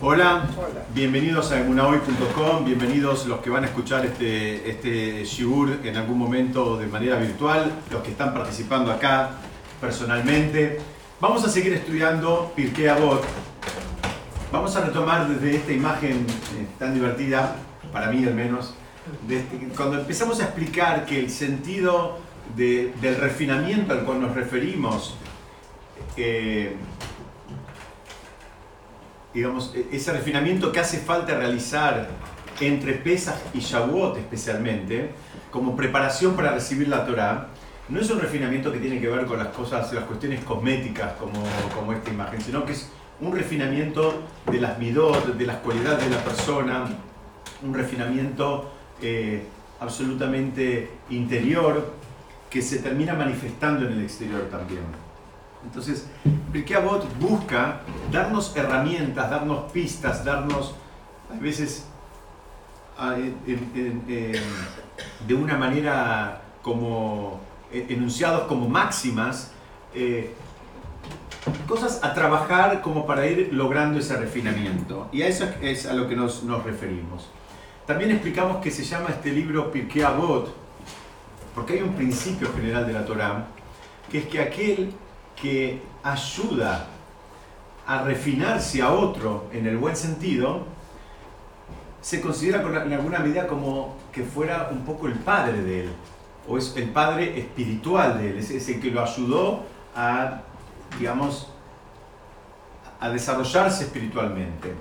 Hola, bienvenidos a emunahoy.com, bienvenidos los que van a escuchar este, este shiur en algún momento de manera virtual, los que están participando acá personalmente. Vamos a seguir estudiando Pirkei Avot. Vamos a retomar desde esta imagen eh, tan divertida, para mí al menos, este, cuando empezamos a explicar que el sentido del refinamiento al cual nos referimos, eh, digamos, e-, ese refinamiento que hace falta realizar entre Pesach y Shavuot especialmente, como preparación para recibir la Torah, no es un refinamiento que tiene que ver con las cosas, las cuestiones cosméticas como, como esta imagen, sino que es un refinamiento de las midot, de las cualidades de la persona, un refinamiento eh, absolutamente interior que se termina manifestando en el exterior también. Entonces, Pirkei Avot busca darnos herramientas, darnos pistas, darnos, a veces, de una manera como e, enunciados como máximas, eh, cosas a trabajar como para ir logrando ese refinamiento. Y a eso es a lo que nos, nos referimos. También explicamos que se llama este libro Pirkei Avot, porque hay un principio general de la Torah, que es que aquel que ayuda a refinarse a otro en el buen sentido, se considera en alguna medida como que fuera un poco el padre de él, o es el padre espiritual de él, es, el que lo ayudó a, digamos, a desarrollarse espiritualmente.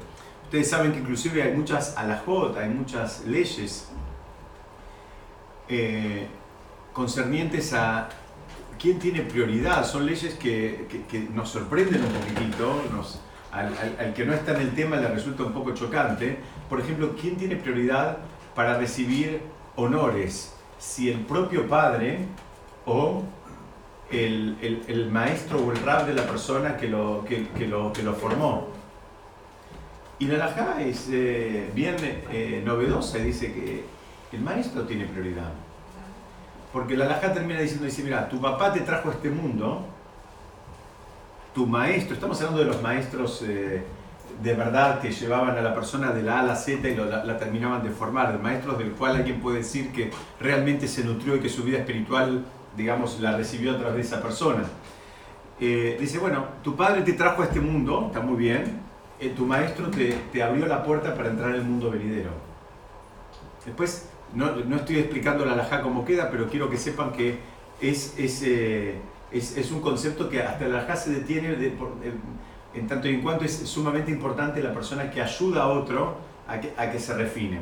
Ustedes saben que inclusive hay muchas alajot, hay muchas leyes eh, concernientes a quién tiene prioridad. Son leyes que, nos sorprenden un poquitito, al, que no está en el tema le resulta un poco chocante. Por ejemplo, ¿quién tiene prioridad para recibir honores? Si el propio padre o el, maestro o el rab de la persona que lo, que, que lo formó. Y la alajá es eh, bien eh, novedosa y dice que el maestro tiene prioridad. Porque la alhaja termina diciendo, dice, mira, tu papá te trajo a este mundo, tu maestro, estamos hablando de los maestros eh, de verdad que llevaban a la persona de la A a la Z y la, terminaban de formar, de maestros del cual alguien puede decir que realmente se nutrió y que su vida espiritual, digamos, la recibió a través de esa persona. Eh, dice, bueno, tu padre te trajo a este mundo, está muy bien, eh, tu maestro te, te abrió la puerta para entrar en el mundo venidero. Después no, estoy explicando la alajá como queda, pero quiero que sepan que es, es, eh, un concepto que hasta la alajá se detiene en tanto y en cuanto es sumamente importante la persona que ayuda a otro a que, a que se refine.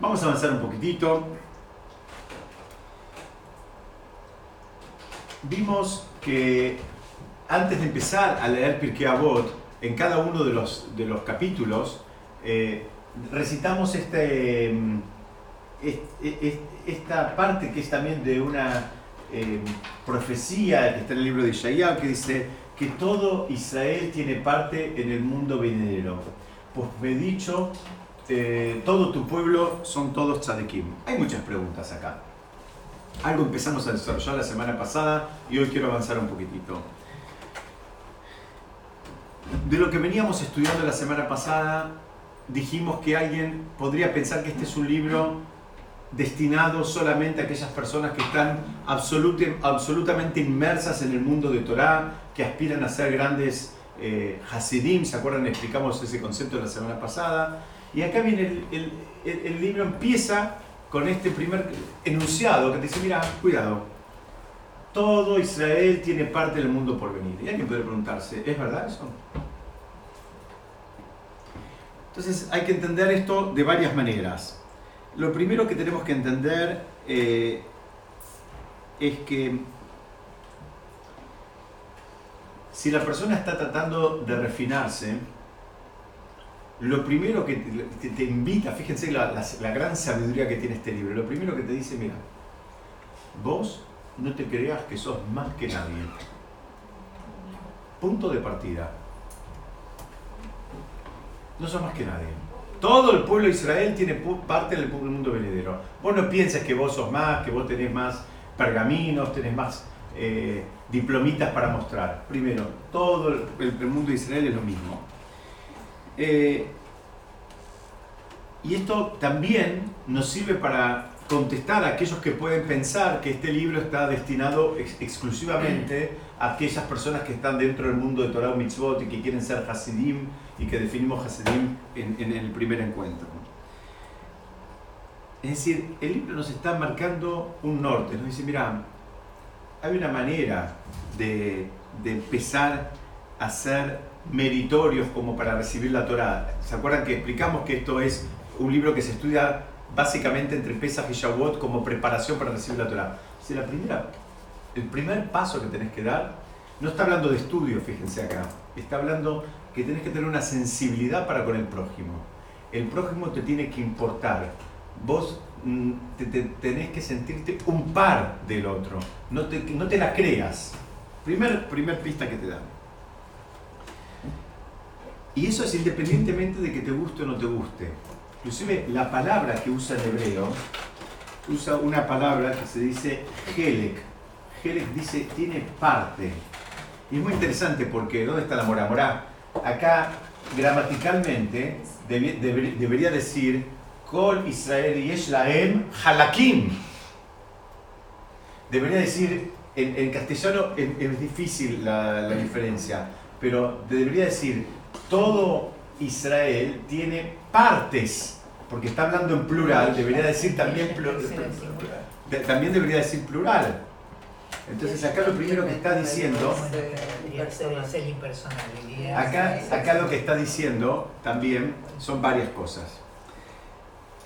Vamos a avanzar un poquitito. Vimos que antes de empezar a leer Pirkei Avot, en cada uno de los, de los capítulos, eh, recitamos este esta parte que es también de una eh, profecía que está en el libro de Isaías, que dice que todo Israel tiene parte en el mundo venidero. Pues me he dicho, eh, todo tu pueblo son todos tzadikim. Hay muchas preguntas acá. Algo empezamos a desarrollar la semana pasada y hoy quiero avanzar un poquitito. De lo que veníamos estudiando la semana pasada, dijimos que alguien podría pensar que este es un libro destinado solamente a aquellas personas que están absolutamente inmersas en el mundo de Torah, que aspiran a ser grandes eh, Hasidim, ¿se acuerdan? Explicamos ese concepto la semana pasada. Y acá viene el, libro, empieza con este primer enunciado que dice, mira, cuidado, todo Israel tiene parte del mundo por venir. Y alguien puede preguntarse, ¿es verdad eso? Entonces hay que entender esto de varias maneras. Lo primero que tenemos que entender eh, es que si la persona está tratando de refinarse, lo primero que te, invita, fíjense la, la, gran sabiduría que tiene este libro, lo primero que te dice, mira, vos no te creas que sos más que nadie. Punto de partida. No sos más que nadie. Todo el pueblo de Israel tiene parte del mundo venidero. Vos no piensas que vos sos más, que vos tenés más pergaminos, tenés más eh, diplomitas para mostrar. Primero, todo el, mundo de Israel es lo mismo. Eh, y esto también nos sirve para contestar a aquellos que pueden pensar que este libro está destinado exclusivamente a aquellas personas que están dentro del mundo de Torah o Mitzvot y que quieren ser Hasidim y que definimos Hasidim en, en el primer encuentro. Es decir, el libro nos está marcando un norte, nos dice, mira, hay una manera de, de empezar a ser meritorios como para recibir la Torah. ¿Se acuerdan que explicamos que esto es un libro que se estudia básicamente entre Pesach y Shavuot como preparación para recibir la Torah? Si la primera, el primer paso que tenés que dar, no está hablando de estudio, fíjense acá, está hablando que tenés que tener una sensibilidad para con el prójimo. El prójimo te tiene que importar. Vos mm, te, tenés que sentirte un par del otro. No te, no te la creas. Primer, primer pista que te dan. Y eso es independientemente de que te guste o no te guste. Inclusive la palabra que usa el hebreo, usa una palabra que se dice helek. Helek dice tiene parte. Y es muy interesante porque ¿dónde está la mora? Mora, acá gramaticalmente debería decir Kol Israel Yeshlaem Halakim. Debería decir, en, castellano es, difícil la, la diferencia, pero debería decir todo Israel tiene partes, porque está hablando en plural, debería decir también plural. También debería decir plural. Entonces acá lo primero que está diciendo, acá, acá lo que está diciendo también son varias cosas.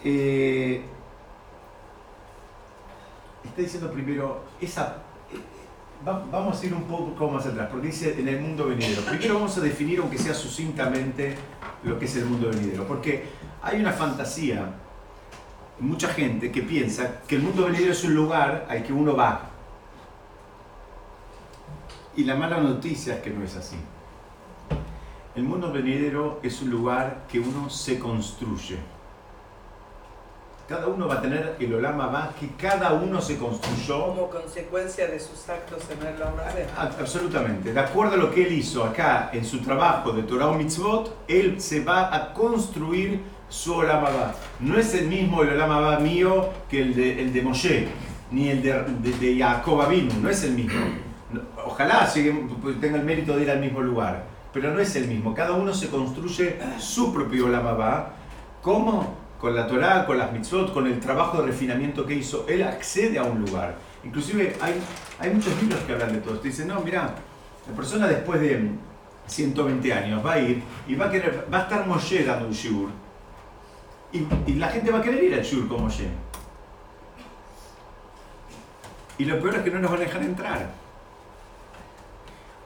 Eh, está diciendo primero, esa vamos a ir un poco más atrás, porque dice en el mundo venidero. Primero vamos a definir, aunque sea sucintamente, lo que es el mundo venidero, porque hay una fantasía, mucha gente que piensa que el mundo venidero es un lugar al que uno va. Y la mala noticia es que no es así. El mundo venidero es un lugar que uno se construye. Cada uno va a tener el Olama va que cada uno se construyó. Como consecuencia de sus actos en el Olama Absolutamente. De acuerdo a lo que él hizo acá en su trabajo de Torah Mitzvot, él se va a construir su Olama va. No es el mismo el Olama va mío que el de, el de Moshe, ni el de, de, Jacob Abinu, no es el mismo. Ojalá tenga el mérito de ir al mismo lugar, pero no es el mismo. Cada uno se construye su propio Olama va. ¿Cómo? con la Torah, con las mitzvot, con el trabajo de refinamiento que hizo, él accede a un lugar. Inclusive hay, hay muchos libros que hablan de todo esto. Dicen, no, mira, la persona después de 120 años va a ir y va a, querer, va a estar Moshe dando un shiur. Y, y, la gente va a querer ir al shiur con Moshe. Y lo peor es que no nos van a dejar entrar.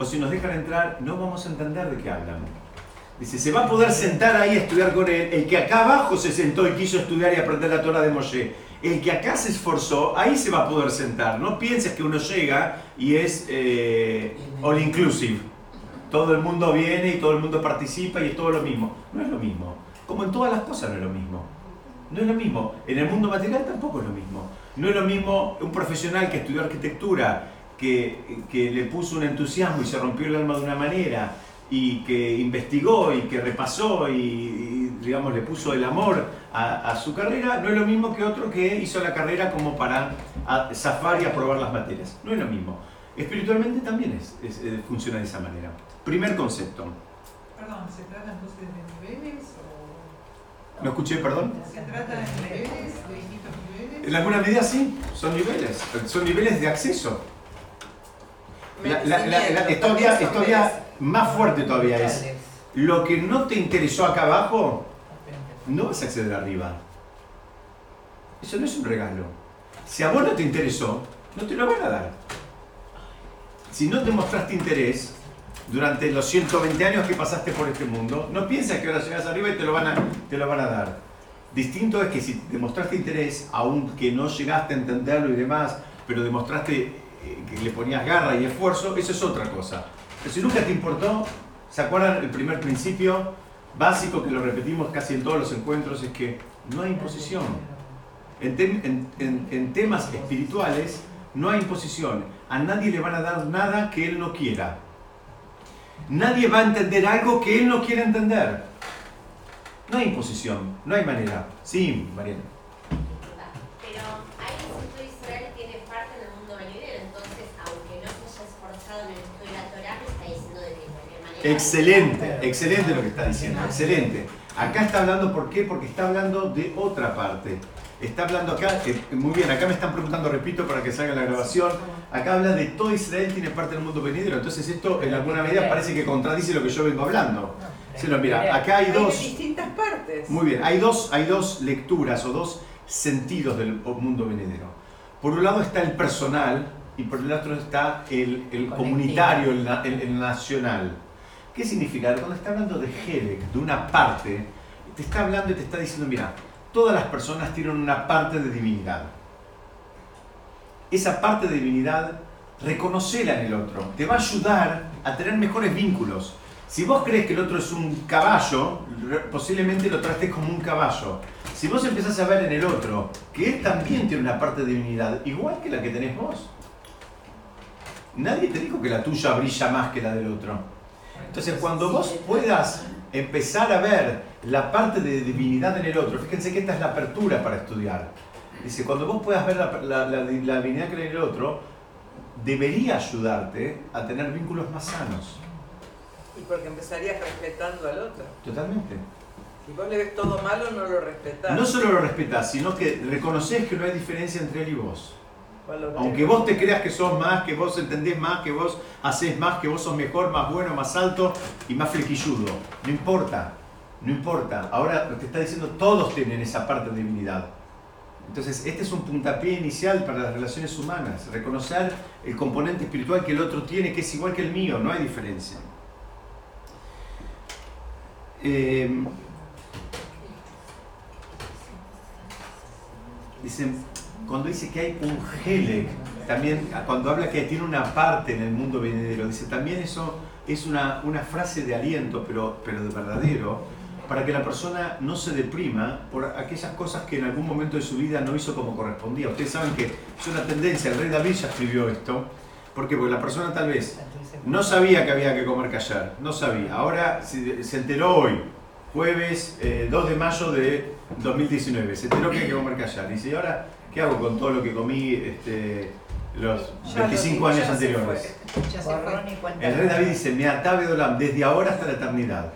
O si nos dejan entrar, no vamos a entender de qué hablan. Dice, se va a poder sentar ahí a estudiar con él. El que acá abajo se sentó y quiso estudiar y aprender la Torah de Moshe. El que acá se esforzó, ahí se va a poder sentar. No pienses que uno llega y es eh, all inclusive. Todo el mundo viene y todo el mundo participa y es todo lo mismo. No es lo mismo. Como en todas las cosas no es lo mismo. No es lo mismo. En el mundo material tampoco es lo mismo. No es lo mismo un profesional que estudió arquitectura, que, que le puso un entusiasmo y se rompió el alma de una manera, y que investigó y que repasó y, digamos, le puso el amor a, su carrera, no es lo mismo que otro que hizo la carrera como para zafar y aprobar las materias. No es lo mismo. Espiritualmente también es, eh, funciona de esa manera. Primer concepto. Perdón, ¿se trata entonces de niveles o...? ¿No escuché, perdón? ¿Se trata de niveles, de distintos niveles? En alguna medida sí, son niveles, son niveles de acceso. La, la, la, todavía, más fuerte todavía es, lo que no te interesó acá abajo, no vas a acceder arriba. Eso no es un regalo. Si a vos no te interesó, no te lo van a dar. Si no te mostraste interés durante los 120 años que pasaste por este mundo, no piensas que ahora llegas arriba y te lo van a, te lo van a dar. Distinto es que si demostraste interés, aunque no llegaste a entenderlo y demás, pero demostraste que le ponías garra y esfuerzo, eso es otra cosa. Pero si nunca te importó, ¿se acuerdan el primer principio básico que lo repetimos casi en todos los encuentros? Es que no hay imposición. En, temas espirituales no hay imposición. A nadie le van a dar nada que él no quiera. Nadie va a entender algo que él no quiere entender. No hay imposición, no hay manera. Sí, Mariana. Pero ahí el Israel tiene parte del mundo venidero, entonces aunque no se haya esforzado en el estudio de la Torah, me está diciendo de que de cualquier manera... Excelente, excelente lo que está diciendo, excelente. Acá está hablando, ¿por qué? Porque está hablando de otra parte. Está hablando acá, eh, muy bien, acá me están preguntando, repito, para que salga la grabación. Acá habla de todo Israel tiene parte del mundo venidero. Entonces esto en alguna medida parece que contradice lo que yo vengo hablando. Sí, no, mira, acá hay dos. distintas partes. Muy bien, hay dos, hay dos lecturas o dos sentidos del mundo venidero. Por un lado está el personal y por el otro está el, el comunitario, el, el- el nacional. ¿Qué significa? Cuando está hablando de Helek, de una parte, te está hablando y te está diciendo, mira, todas las personas tienen una parte de divinidad. Esa parte de divinidad, reconocela en el otro. Te va a ayudar a tener mejores vínculos. Si vos crees que el otro es un caballo, posiblemente lo trates como un caballo. Si vos empezás a ver en el otro que él también tiene una parte de divinidad, igual que la que tenés vos. Nadie te dijo que la tuya brilla más que la del otro. Entonces, cuando vos puedas empezar a ver la parte de divinidad en el otro, fíjense que esta es la apertura para estudiar. Dice, cuando vos puedas ver la, la- la- la divinidad que hay en el otro, debería ayudarte a tener vínculos más sanos. Y porque empezarías respetando al otro. Totalmente. Si vos le ves todo malo, no lo respetás. No solo lo respetás, sino que reconoces que no hay diferencia entre él y vos. Aunque vos te creas que sos más, que vos entendés más, que vos haces más, que vos sos mejor, más bueno, más alto y más flequilludo. No importa, no importa. Ahora te está diciendo, todos tienen esa parte de divinidad. Entonces, este es un puntapié inicial para las relaciones humanas. Reconocer el componente espiritual que el otro tiene, que es igual que el mío, no hay diferencia. Eh, dicen, cuando dice que hay un Helek, también cuando habla que tiene una parte en el mundo venidero, dice también eso es una, una frase de aliento, pero, pero de verdadero, para que la persona no se deprima por aquellas cosas que en algún momento de su vida no hizo como correspondía. Ustedes saben que es una tendencia, el rey David ya escribió esto, ¿por qué? Porque la persona tal vez no sabía que había que comer callar, no sabía. Ahora se, enteró hoy, jueves eh, 2 de mayo de 2019, se enteró que hay que comer callar. Dice, ¿y ahora qué hago con todo lo que comí este, los Ya lo 25 vi, años ya se anteriores? Ya se fue. El rey David dice, me atabe dolam, desde ahora hasta la eternidad.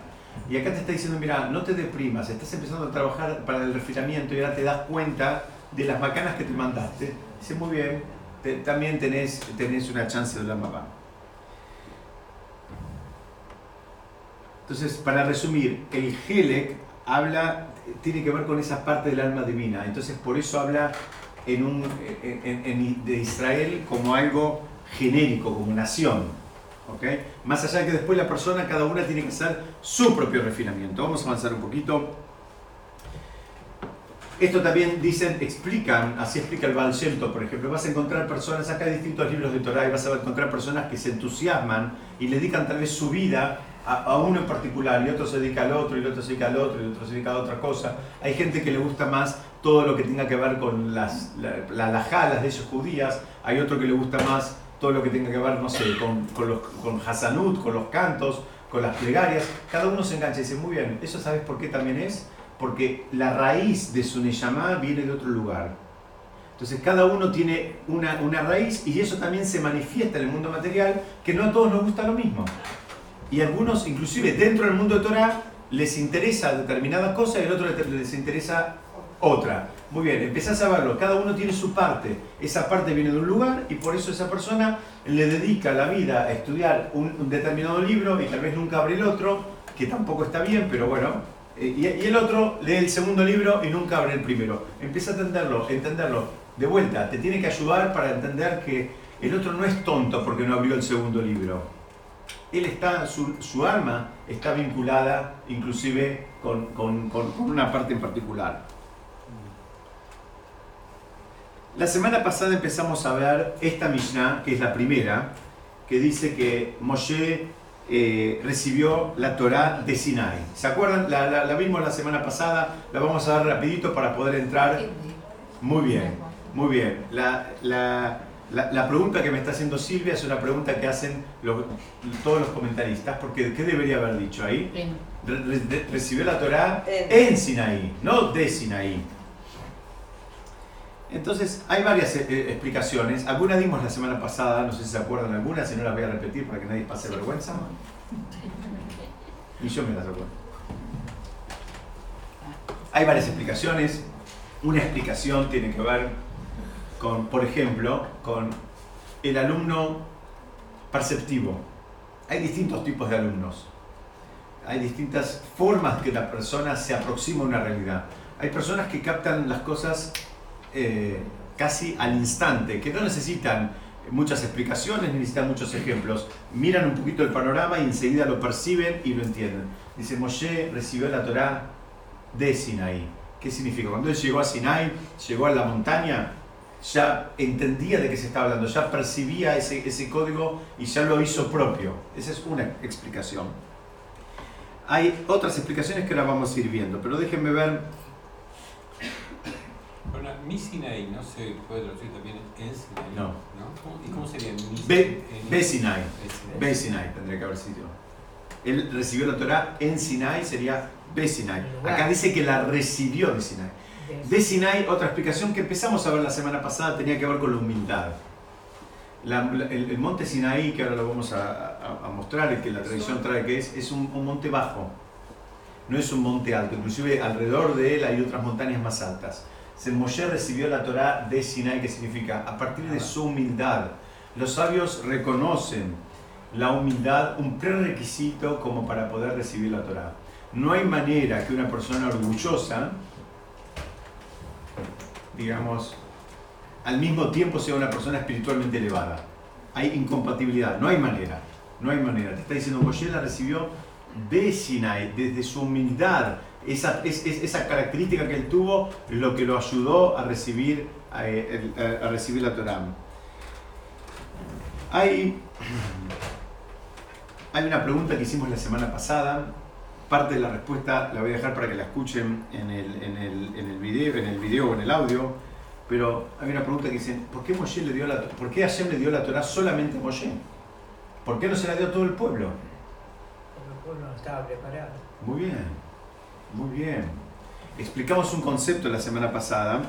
Y acá te está diciendo, mira, no te deprimas, estás empezando a trabajar para el refinamiento y ahora te das cuenta de las macanas que te mandaste. Dice, muy bien, te- también tenés, tenés una chance de la mamá. Entonces, para resumir, el Helek habla, tiene que ver con esa parte del alma divina. Entonces, por eso habla en un, de Israel como algo genérico, como nación. ¿ok? Más allá de que después la persona, cada una tiene que hacer su propio refinamiento. Vamos a avanzar un poquito. Esto también dicen, explican, así explica el Baal Shem por ejemplo, vas a encontrar personas, acá hay distintos libros de Torah y vas a encontrar personas que se entusiasman y le dedican tal vez su vida a, a uno en particular y otro se dedica al otro y el otro se dedica al otro y el otro se dedica a otra cosa. Hay gente que le gusta más todo lo que tenga que ver con las, la, la, las jalas de ellos judías, hay otro que le gusta más todo lo que tenga que ver, no sé, con, con, los, con Hasanut, con los cantos, con las plegarias. Cada uno se engancha y dice, muy bien, ¿eso sabes por qué también es? Porque la raíz de su Neyamá viene de otro lugar. Entonces cada uno tiene una, una raíz y eso también se manifiesta en el mundo material, que no a todos nos gusta lo mismo. Y algunos, inclusive dentro del mundo de Torah, les interesa determinada cosa y al otro les interesa otra. Muy bien, empezás a verlo, cada uno tiene su parte. Esa parte viene de un lugar y por eso esa persona le dedica la vida a estudiar un, determinado libro y tal vez nunca abre el otro, que tampoco está bien, pero bueno. Eh, Y, el otro lee el segundo libro y nunca abre el primero. Empieza a entenderlo, entenderlo. De vuelta, te tiene que ayudar para entender que el otro no es tonto porque no abrió el segundo libro. Él está, su, su alma está vinculada inclusive con una parte en particular. La semana pasada empezamos a ver esta Mishnah, que es la primera, que dice que Moshe eh, recibió la Torah de Sinai. ¿Se acuerdan? La, la- la vimos la semana pasada, la vamos a dar rapidito para poder entrar. Muy bien, muy bien. La, la- pregunta que me está haciendo Silvia es una pregunta que hacen los- todos los comentaristas, porque ¿qué debería haber dicho ahí? Re- re- recibió la Torá en Sinaí, no de Sinaí. Entonces, hay varias eh, eh, explicaciones. Algunas dimos la semana pasada, no sé si se acuerdan algunas, si no las voy a repetir para que nadie pase vergüenza. Y yo me las acuerdo. Hay varias explicaciones. Una explicación tiene que ver con, por ejemplo, con el alumno perceptivo. Hay distintos tipos de alumnos. Hay distintas formas que la persona se aproxima a una realidad. Hay personas que captan las cosas eh, casi al instante, que no necesitan muchas explicaciones, necesitan muchos ejemplos. Miran un poquito el panorama y enseguida lo perciben y lo entienden. Dice, Moshe recibió la Torá de Sinaí. ¿Qué significa? Cuando él llegó a Sinai, llegó a la montaña, ya entendía de qué se estaba hablando, ya percibía ese, ese código y ya lo hizo propio. Esa es una explicación. Hay otras explicaciones que ahora vamos a ir viendo, pero déjenme ver. Bueno, mi Sinaí no se puede traducir también en Sinaí. No. ¿Cómo- ¿Y cómo sería mi Be, en- Be Sinai. Be Sinai tendría que haber sido. Él recibió la Torah en Sinai, sería Be Sinai. Acá dice que la recibió de Sinai. De Sinai, otra explicación que empezamos a ver la semana pasada tenía que ver con la humildad. La- la- el, el monte Sinaí, que ahora lo vamos a, a- a mostrar, el que la tradición trae que es, es un, un monte bajo. No es un monte alto, inclusive alrededor de él hay otras montañas más altas. Moshe recibió la Torah de Sinai, que significa a partir de su humildad. Los sabios reconocen la humildad un prerequisito como para poder recibir la Torah. No hay manera que una persona orgullosa, digamos, al mismo tiempo sea una persona espiritualmente elevada. Hay incompatibilidad, no hay manera, no hay manera. Te está diciendo, Moshe la recibió de Sinai, desde su humildad, esa, es- es- esa característica que él tuvo, lo que lo ayudó a recibir, a, el- a- a recibir la Torah. Hay, hay una pregunta que hicimos la semana pasada, parte de la respuesta la voy a dejar para que la escuchen en el, en el, en el video, en el video o en el audio, pero hay una pregunta que dice, ¿por qué, Moshe le dio la, ¿por qué Hashem le dio la Torah solamente a Moshe? ¿Por qué no se la dio a todo el pueblo? Porque el pueblo no estaba preparado. Muy bien, muy bien. Explicamos un concepto la semana pasada,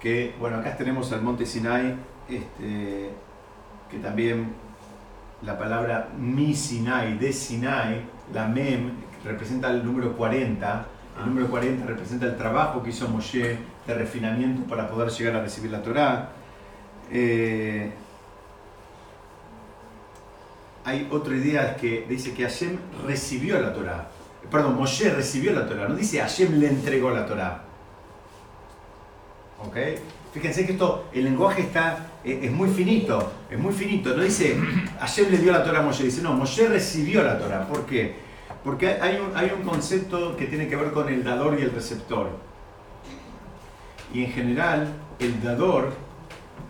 que, bueno, acá tenemos al monte Sinai, este, que también la palabra mi Sinai, de Sinai, la mem, representa el número 40. El número 40 representa el trabajo que hizo Moshe de refinamiento para poder llegar a recibir la Torá. Eh, hay otra idea que dice que Hashem recibió la Torá. Perdón, Moshe recibió la Torá. No dice Hashem le entregó la Torá. ¿Ok? Fíjense que esto, el lenguaje está, eh, es muy finito, es muy finito. No dice Hashem le dio la Torá a Moshe, dice no, Moshe recibió la Torá. ¿Por qué? Porque hay un, hay un concepto que tiene que ver con el dador y el receptor. Y en general, el dador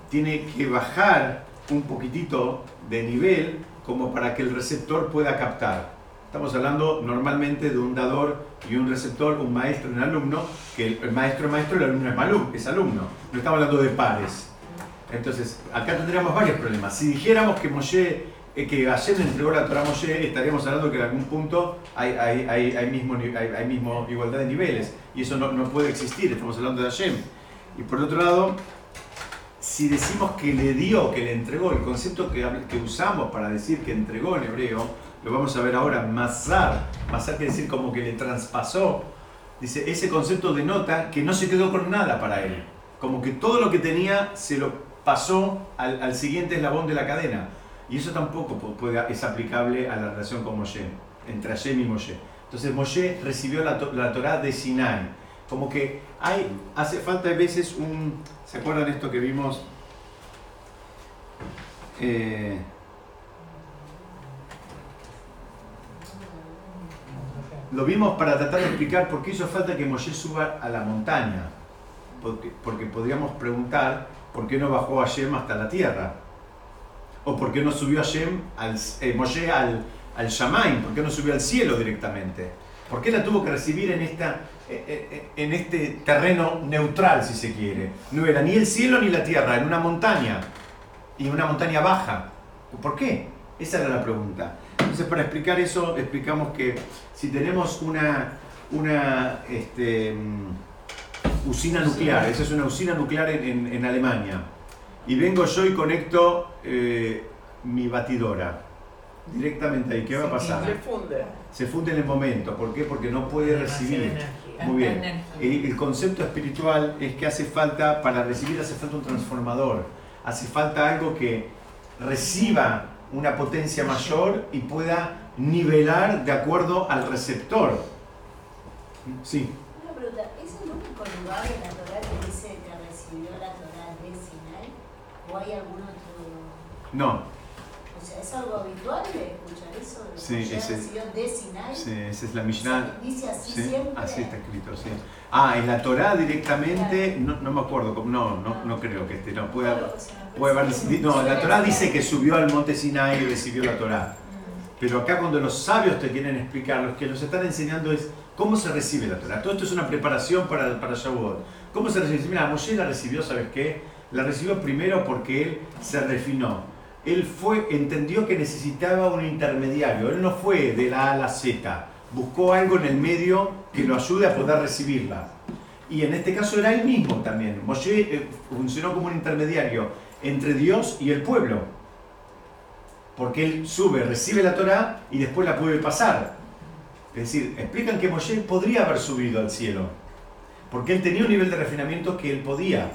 tiene que bajar un poquitito de nivel como para que el receptor pueda captar. Estamos hablando normalmente de un dador y un receptor, un maestro y un alumno, que el, maestro es maestro y el alumno es, alumno. No estamos hablando de pares. Entonces, acá tendríamos varios problemas. Si dijéramos que Moshe, eh, que Hashem entregó la Torah Moshe, estaríamos hablando que en algún punto hay, hay, hay, mismo, hay, mismo igualdad de niveles. Y eso no, no puede existir, estamos hablando de Hashem. Y por otro lado, si decimos que le dio, que le entregó, el concepto que usamos para decir que entregó en hebreo, lo vamos a ver ahora, masar, masar quiere decir como que le traspasó, dice, ese concepto denota que no se quedó con nada para él, como que todo lo que tenía se lo pasó al, al siguiente eslabón de la cadena, y eso tampoco es aplicable a la relación con Moshe, entre Hashem y Moshe. Entonces Moshe recibió la, la Torah de Sinai, como que hay, hace falta a veces un, ¿se acuerdan esto que vimos? Eh, Lo vimos para tratar de explicar por qué hizo falta que Moshe suba a la montaña. Porque, porque podríamos preguntar por qué no bajó Hashem hasta la tierra. O por qué no subió Hashem al, eh, Moshe al, al Shamaim, por qué no subió al cielo directamente. ¿Por qué la tuvo que recibir en, esta, eh, eh, en este terreno neutral, si se quiere? No era ni el cielo ni la tierra, en una montaña, y una montaña baja. ¿Por qué? Esa era la pregunta. Entonces, para explicar eso, explicamos que si tenemos una, una este, mm, usina nuclear, esa es una usina nuclear en, en- en Alemania, y vengo yo y conecto eh, mi batidora directamente ahí, ¿qué va a pasar? Se funde. Se funde en el momento, ¿por qué? Porque no puede recibir. Muy bien. el concepto espiritual es que hace falta, para recibir hace falta un transformador, hace falta algo que reciba una potencia mayor y pueda nivelar de acuerdo al receptor. Sí, Una pregunta, ¿es el único lugar en la Torah que dice que recibió la Torah de Sinai? ¿O hay algún otro? no, ¿es algo habitual de escuchar eso? De Sí, Moshe ese- recibió de Sinai? sí, esa es la Mishnah. Dice así Sí, siempre. así está escrito, sí. Ah, en la Torah directamente, no, no me acuerdo, no, no, no creo que esté, no, puede, puede haber, no, la ser. dice que subió al monte Sinai y recibió la Torah. Mm. Pero acá cuando los sabios te quieren explicar, los que nos están enseñando es cómo se recibe la Torah. Todo esto es una preparación para, para Shavuot. ¿Cómo se recibe? Mira, Moshe la recibió, ¿sabes qué? La recibió primero porque él se refinó. Él fue, entendió que necesitaba un intermediario. Él no fue de la A a la Z. Buscó algo en el medio que lo ayude a poder recibirla. Y en este caso era él mismo también. Moshe eh, funcionó como un intermediario entre Dios y el pueblo porque él sube, recibe la Torah y después la puede pasar. Es decir, explican que Moshe podría haber subido al cielo, porque él tenía un nivel de refinamiento que él podía.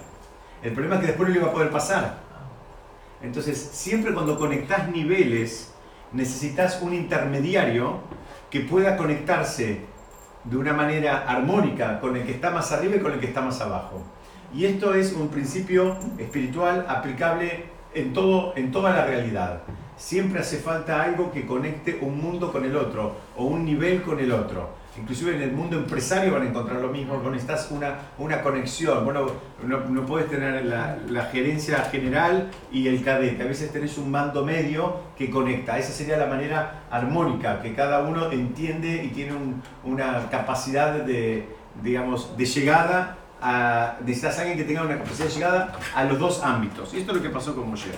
El problema es que después no iba a poder pasar. Entonces, siempre cuando conectás niveles, necesitas un intermediario que pueda conectarse de una manera armónica con el que está más arriba y con el que está más abajo. Y esto es un principio espiritual aplicable en, todo, en toda la realidad. Siempre hace falta algo que conecte un mundo con el otro o un nivel con el otro. Inclusive en el mundo empresario van a encontrar lo mismo, necesitas una, una conexión. Bueno, no, no puedes tener la, la gerencia general y el cadete. A veces tenés un mando medio que conecta. Esa sería la manera armónica, que cada uno entiende y tiene un- una capacidad de, digamos, de llegada a, necesitas alguien que tenga una capacidad de llegada a los dos ámbitos. Y esto es lo que pasó con Moshe.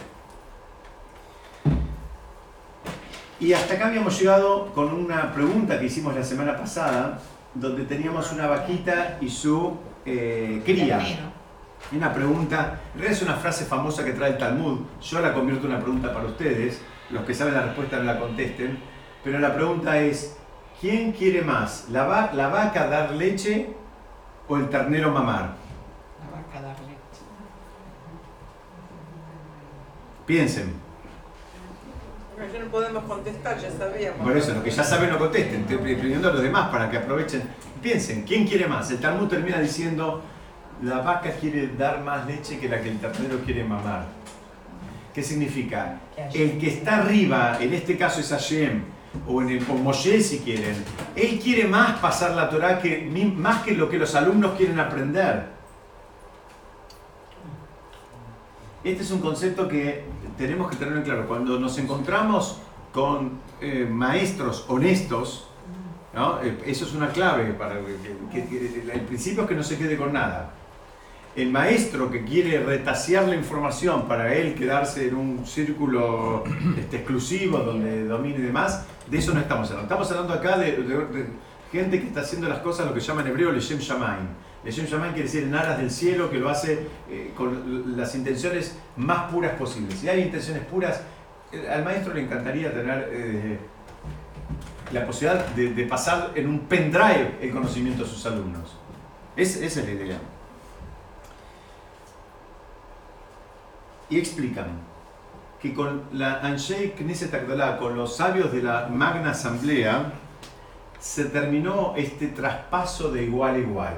Y hasta acá habíamos llegado con una pregunta que hicimos la semana pasada, donde teníamos una vaquita y su eh, cría. Una pregunta, en realidad es una frase famosa que trae el Talmud, yo la convierto en una pregunta para ustedes, los que saben la respuesta no la contesten, pero la pregunta es, ¿quién quiere más? ¿La, va- la vaca dar leche o el ternero mamar? La vaca dar leche. Piensen. No, ya no podemos contestar, ya sabíamos. Por eso, los que ya saben no contesten, estoy pidiendo a los demás para que aprovechen. Piensen, ¿quién quiere más? El Talmud termina diciendo, la vaca quiere dar más leche que la que el ternero quiere mamar. ¿Qué significa? El que está arriba, en este caso es Hashem, o en el o Moshe si quieren, él quiere más pasar la Torah que, más que lo que los alumnos quieren aprender. Este es un concepto que tenemos que tener en claro. Cuando nos encontramos con eh, maestros honestos, ¿no? Eh, eso es una clave para que, que- que- el principio es que no se quede con nada. El maestro que quiere retasear la información para él quedarse en un círculo este, exclusivo donde domine y demás, de eso no estamos hablando. Estamos hablando acá de, de- de gente que está haciendo las cosas lo que llaman en hebreo Leshem Shamaim. Leshem Shamaim quiere decir en aras del cielo, que lo hace eh, con las intenciones más puras posibles. Si hay intenciones puras, eh, al maestro le encantaría tener eh, la posibilidad de, de pasar en un pendrive el conocimiento a sus alumnos. Es- esa es la idea. Y explican que con la Anshei Knesset Agdolá, con los sabios de la Magna Asamblea, se terminó este traspaso de igual a igual.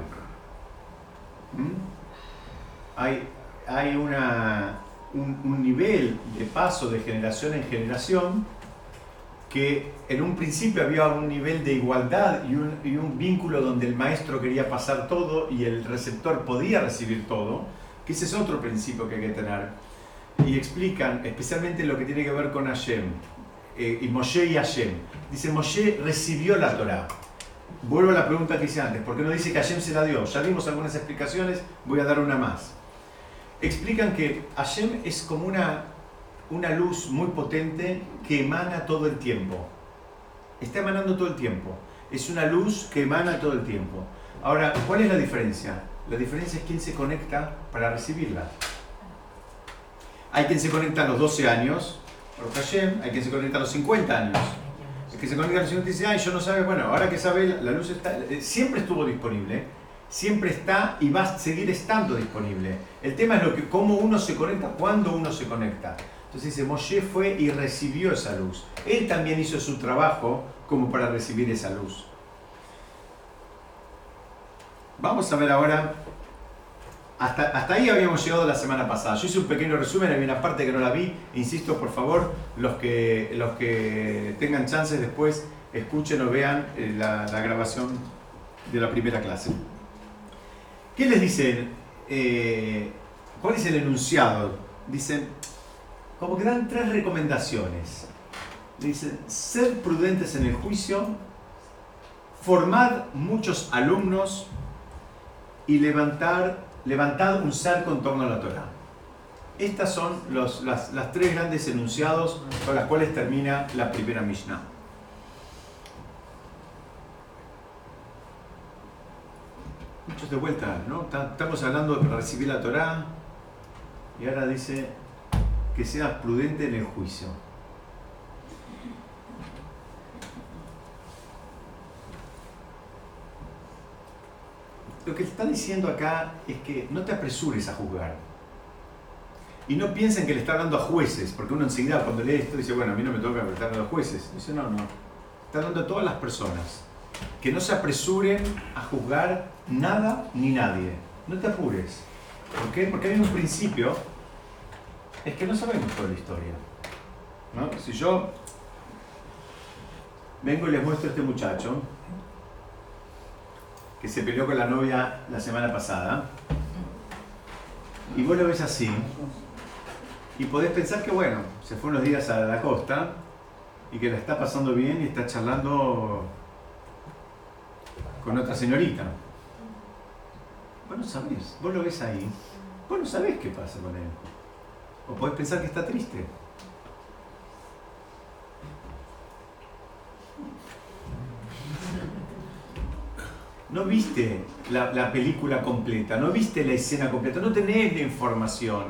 ¿Mm? Hay, hay una, un, un nivel de paso de generación en generación que en un principio había un nivel de igualdad y un, y un vínculo donde el maestro quería pasar todo y el receptor podía recibir todo, que ese es otro principio que hay que tener. Y explican especialmente lo que tiene que ver con Hashem, eh, y Moshe y Hashem. Dice, Moshe recibió la Torah. Vuelvo a la pregunta que hice antes, ¿por qué no dice que Hashem se la dio? Ya dimos algunas explicaciones, voy a dar una más. Explican que Hashem es como una, una luz muy potente que emana todo el tiempo. Está emanando todo el tiempo. Es una luz que emana todo el tiempo. Ahora, ¿cuál es la diferencia? La diferencia es quién se conecta para recibirla. Hay quien se conecta a los 12 años, por Hashem, hay quien se conecta a los 50 años. El que se conecta a los 50 dice, ay, yo no sabe, bueno, ahora que sabe, la luz está, eh, siempre estuvo disponible, siempre está y va a seguir estando disponible. El tema es lo que, cómo uno se conecta, cuándo uno se conecta. Entonces dice, Moshe fue y recibió esa luz. Él también hizo su trabajo como para recibir esa luz. Vamos a ver ahora hasta, hasta, ahí habíamos llegado la semana pasada. Yo hice un pequeño resumen, hay una parte que no la vi. Insisto, por favor, los que, los que tengan chances después, escuchen o vean eh, la, la, grabación de la primera clase. ¿Qué les dicen? Eh, ¿Cuál es el enunciado? Dicen, como que dan tres recomendaciones. Dicen, ser prudentes en el juicio, formar muchos alumnos y levantar levantad un cerco en torno a la Torah. Estas son las, tres grandes enunciados con las cuales termina la primera Mishnah. Muchos de vuelta, ¿no? Estamos hablando de recibir la Torah y ahora dice que seas prudente en el juicio. Lo que está diciendo acá es que no te apresures a juzgar. Y no piensen que le está hablando a jueces, porque uno enseguida cuando lee esto dice, bueno, a mí no me toca prestarle a los jueces. Dice, no, no. Está hablando a todas las personas. Que no se apresuren a juzgar nada ni nadie. No te apures. ¿Por qué? Porque hay un principio, es que no sabemos toda la historia. ¿no? Si yo vengo y les muestro a este muchacho, que se peleó con la novia la semana pasada, y vos lo ves así, y podés pensar que bueno, se fue unos días a la costa y que la está pasando bien y está charlando con otra señorita. Vos no sabés, vos lo ves ahí, vos no sabés qué pasa con él. O podés pensar que está triste. No viste la, la, película completa, no viste la escena completa, no tenés la información.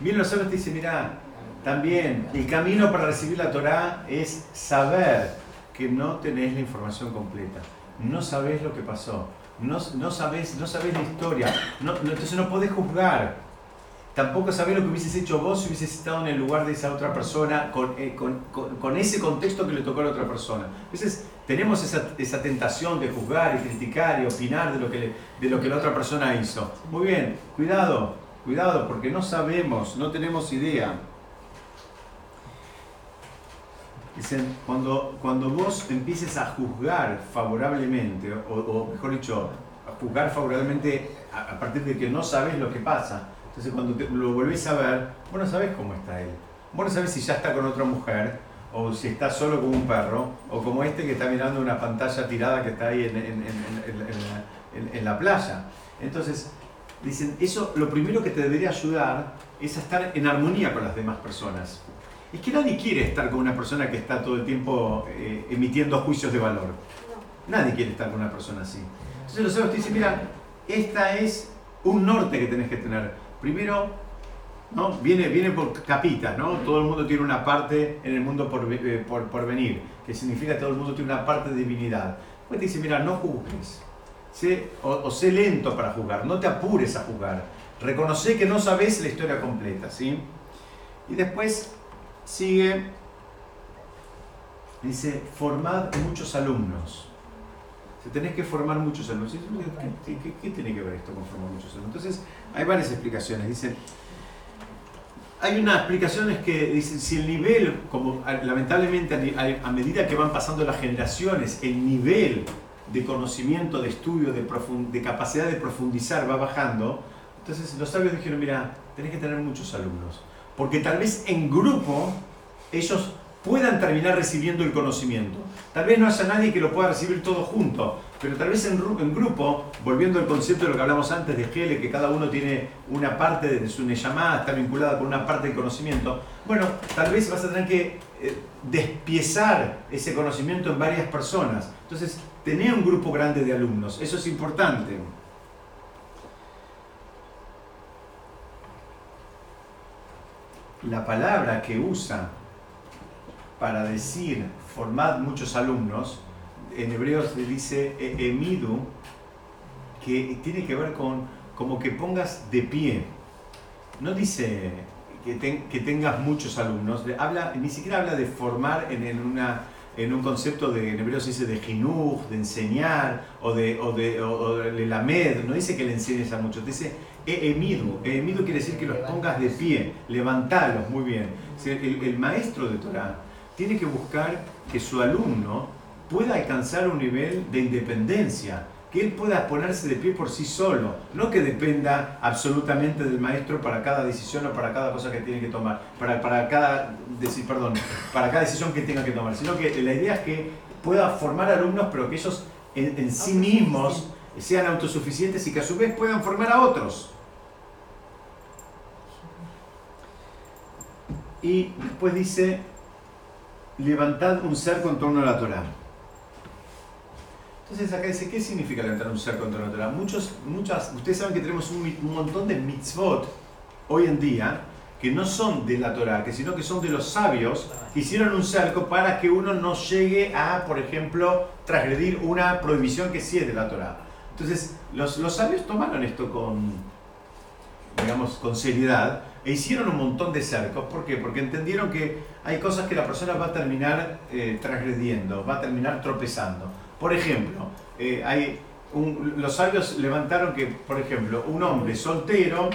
Bien los sabios te dicen, mira, también el camino para recibir la Torah es saber que no tenés la información completa, no sabés lo que pasó, no, no, sabés, no sabés la historia, no, entonces no podés juzgar. Tampoco sabés lo que hubieses hecho vos si hubieses estado en el lugar de esa otra persona con, eh, con ese contexto que le tocó a la otra persona. Entonces, tenemos esa, esa, tentación de juzgar y criticar y opinar de lo, que de lo que la otra persona hizo. Muy bien, cuidado, cuidado, porque no sabemos, no tenemos idea. Dicen, cuando, cuando vos empieces a juzgar favorablemente, o, o mejor dicho, a juzgar favorablemente a, a, partir de que no sabes lo que pasa, entonces cuando te, lo volvés a ver, vos no sabés cómo está él. Vos no sabés si ya está con otra mujer, o si está solo como un perro, o como este que está mirando una pantalla tirada que está ahí en, en, en, en, la playa. Entonces, dicen, eso lo primero que te debería ayudar es a estar en armonía con las demás personas. Es que nadie quiere estar con una persona que está todo el tiempo eh, emitiendo juicios de valor. Nadie quiere estar con una persona así. Entonces los te dicen, mira, esta es un norte que tenés que tener. Primero, ¿no? Viene, viene por capitas, ¿no? Todo el mundo tiene una parte en el mundo por, eh, por, por venir, que significa que todo el mundo tiene una parte de divinidad. Pues dice, mira, no juzgues, sé, o, sé lento para jugar, no te apures a jugar, reconoce que no sabes la historia completa, ¿sí? Y después sigue, dice, formad muchos alumnos. Se tenés que formar muchos alumnos. ¿Qué, qué, qué tiene que ver esto con formar muchos alumnos? Entonces, hay varias explicaciones. Dice, hay unas explicaciones que dicen si el nivel, como lamentablemente a, a, medida que van pasando las generaciones, el nivel de conocimiento, de estudio, de, de, capacidad de profundizar va bajando, entonces los sabios dijeron, mira, tenés que tener muchos alumnos, porque tal vez en grupo ellos puedan terminar recibiendo el conocimiento. Tal vez no haya nadie que lo pueda recibir todo junto, Pero tal vez en, ru- en grupo, volviendo al concepto de lo que hablamos antes de Gele, que cada uno tiene una parte de su llamada, está vinculada con una parte del conocimiento, bueno, tal vez vas a tener que eh, despiezar ese conocimiento en varias personas. Entonces, tener un grupo grande de alumnos, eso es importante. La palabra que usa para decir formad muchos alumnos, en hebreo se dice e- emidu, que tiene que ver con como que pongas de pie. No dice que, ten- que tengas muchos alumnos, habla, ni siquiera habla de formar en, en una, en un concepto de, en hebreo se dice de jinuj, de enseñar, o de, o de, o- o de lelamed, no dice que le enseñes a muchos, dice e emidu. E emidu quiere decir que los pongas de pie, levantalos muy bien. El, el maestro de Torah tiene que buscar que su alumno pueda alcanzar un nivel de independencia, que él pueda ponerse de pie por sí solo, no que dependa absolutamente del maestro para cada decisión o para cada cosa que tiene que tomar, para, para cada perdón, para cada decisión que tenga que tomar, sino que la idea es que pueda formar alumnos, pero que ellos en, en sí mismos sean autosuficientes y que a su vez puedan formar a otros. Y después dice, levantad un cerco en torno a la Torah. Entonces acá dice, ¿qué significa levantar un cerco en torno a la Torah? Muchos, muchas, ustedes saben que tenemos un montón de mitzvot hoy en día que no son de la Torah, que sino que son de los sabios que hicieron un cerco para que uno no llegue a, por ejemplo, transgredir una prohibición que sí es de la Torah. Entonces, los, los sabios tomaron esto con, digamos, con seriedad e hicieron un montón de cercos. ¿Por qué? Porque entendieron que hay cosas que la persona va a terminar eh, transgrediendo, va a terminar tropezando. Por ejemplo, eh, hay los sabios levantaron que, por ejemplo, un hombre soltero,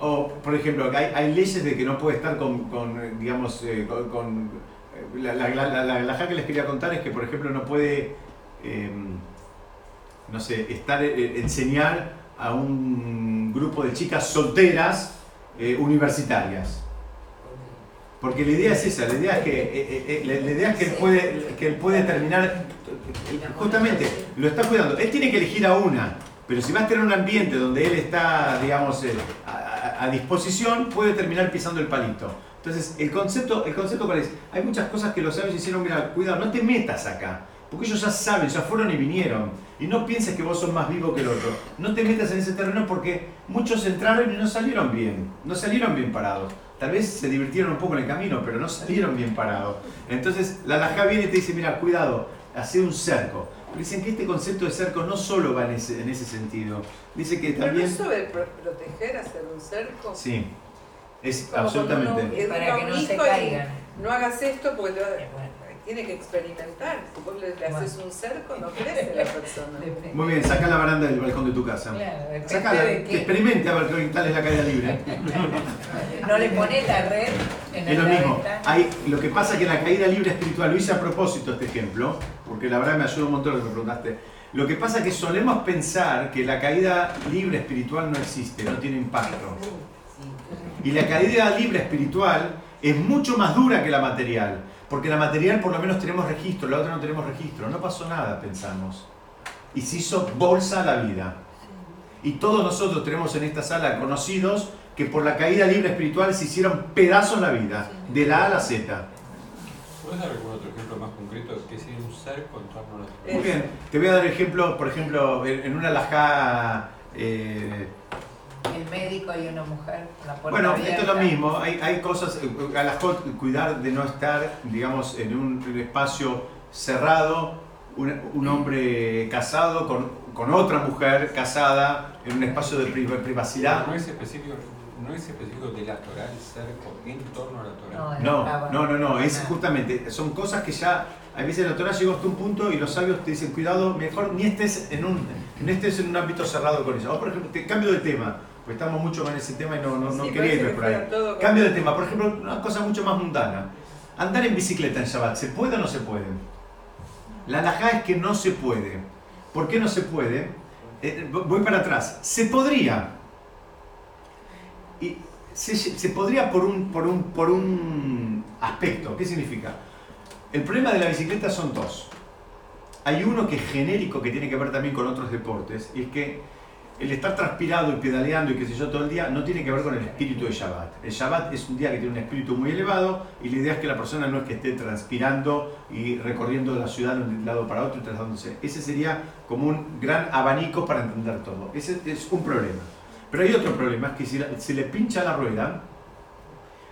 o por ejemplo, hay, leyes de que no puede estar con, eh, digamos, eh, con... la, la, la, la, que les quería contar es que, por ejemplo, no puede, eh, no sé, estar, enseñar a un grupo de chicas solteras universitarias. Porque la idea es esa, la idea es que, eh, eh, eh, la, idea es que él puede, que él puede terminar, justamente, lo está cuidando. Él tiene que elegir a una, pero si va a en un ambiente donde él está, digamos, eh, a, a- a disposición, puede terminar pisando el palito. Entonces, el concepto, el concepto cuál es? Hay muchas cosas que los sabios hicieron, mira, cuidado, no te metas acá. Porque ellos ya saben, ya fueron y vinieron. Y no pienses que vos sos más vivo que el otro. No te metas en ese terreno porque muchos entraron y no salieron bien. No salieron bien parados. Tal vez se divirtieron un poco en el camino, pero no salieron bien parados. Entonces la Lajá viene y te dice, mira, cuidado, hace un cerco. Dicen que este concepto de cerco no solo va en ese, en ese sentido. Dice que Pero también... es sobre pro- proteger, hacer un cerco. Sí, es absolutamente... uno Para a que un no se caigan. No hagas esto porque te va- Eh, bueno. Tiene que experimentar. Si vos le, le haces un cerco, no crece la persona. Depende. Muy bien, saca la baranda del balcón de tu casa. Claro, Sacala, de que experimente a ver qué tal es la caída libre. No le pones la red en Es lo mismo. Hay, lo que pasa que en la caída libre espiritual, lo hice a propósito este ejemplo, porque la verdad me ayuda un montón lo que me preguntaste. Lo que pasa es que solemos pensar que la caída libre espiritual no existe, no tiene impacto. Y la caída libre espiritual es mucho más dura que la material, porque la material por lo menos tenemos registro, la otra no tenemos registro. No pasó nada, pensamos. Y se hizo bolsa a la vida. Y todos nosotros tenemos en esta sala conocidos que por la caída libre espiritual se hicieron pedazos la vida, de la A a la Z. ¿Puedes dar algún otro ejemplo más concreto de qué es un cerco en torno a los Eh, Muy bien, te voy a dar ejemplo, por ejemplo, en una lajá... eh, El médico y una mujer, la puerta bueno, abierta. esto es lo mismo, hay, hay cosas, eh, a la cuidar de no estar, digamos, en un, espacio cerrado, un, un hombre casado con, con otra mujer casada, en un espacio de pri- privacidad. No es específico, no es específico de la Torah, el cerco en torno a la Torah. No, No, no, no, no, es justamente, son cosas que ya, a veces la Torah llegó hasta un punto y los sabios te dicen, cuidado, mejor ni estés en un, ni estés en un ámbito cerrado con eso. O por ejemplo, te cambio de tema, pues estamos mucho con ese tema y no, no, no Sí, quería irme por ahí. Cambio de tema, por ejemplo, una cosa mucho más mundana. Andar en bicicleta en Shabbat, ¿se puede o no se puede? La alajá es que no se puede. ¿Por qué no se puede? Eh, voy para atrás. Se podría. Y se, se podría por un, por, un, por un aspecto. ¿Qué significa? El problema de la bicicleta son dos. hay uno que es genérico que tiene que ver también con otros deportes, y es que el estar transpirado y pedaleando y qué sé yo todo el día no tiene que ver con el espíritu de Shabbat. El Shabbat es un día que tiene un espíritu muy elevado y la idea es que la persona no es que esté transpirando y recorriendo la ciudad de un lado para otro y trasladándose. Ese sería como un gran abanico para entender todo. Ese es un problema. Pero hay otro problema, es que si se le pincha la rueda,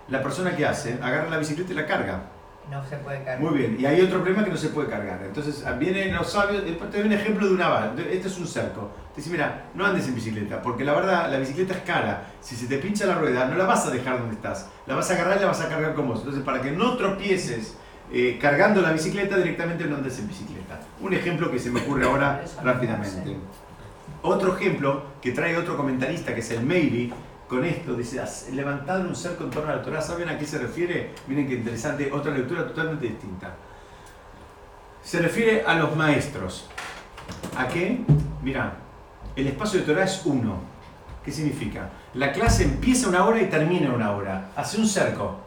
la persona que hace agarra la bicicleta y la carga. No se puede cargar. Muy bien, y hay otro problema que no se puede cargar. Entonces vienen los sabios, te doy un ejemplo de una bala, este es un cerco. Te dice, mira, no andes en bicicleta, porque la verdad, la bicicleta es cara. Si se te pincha la rueda, no la vas a dejar donde estás, la vas a agarrar y la vas a cargar con vos. Entonces, para que no tropieces eh, cargando la bicicleta, directamente no andes en bicicleta. Un ejemplo que se me ocurre ahora rápidamente. Otro ejemplo que trae otro comentarista, que es el Maybe, con esto, dice, levantar un cerco en torno a la Torah, ¿saben a qué se refiere? Miren qué interesante, otra lectura totalmente distinta. Se refiere a los maestros. ¿A qué? Mira, el espacio de Torah es uno. ¿Qué significa? La clase empieza una hora y termina una hora. Hace un cerco.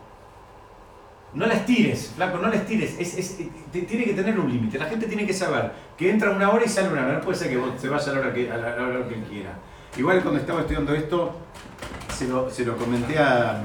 No la estires, flaco, no la estires. Es, tiene que tener un límite. La gente tiene que saber que entra una hora y sale una hora. No puede ser que se vaya a la hora que, a la hora que quiera. Igual cuando estaba estudiando esto, se lo, se lo comenté a,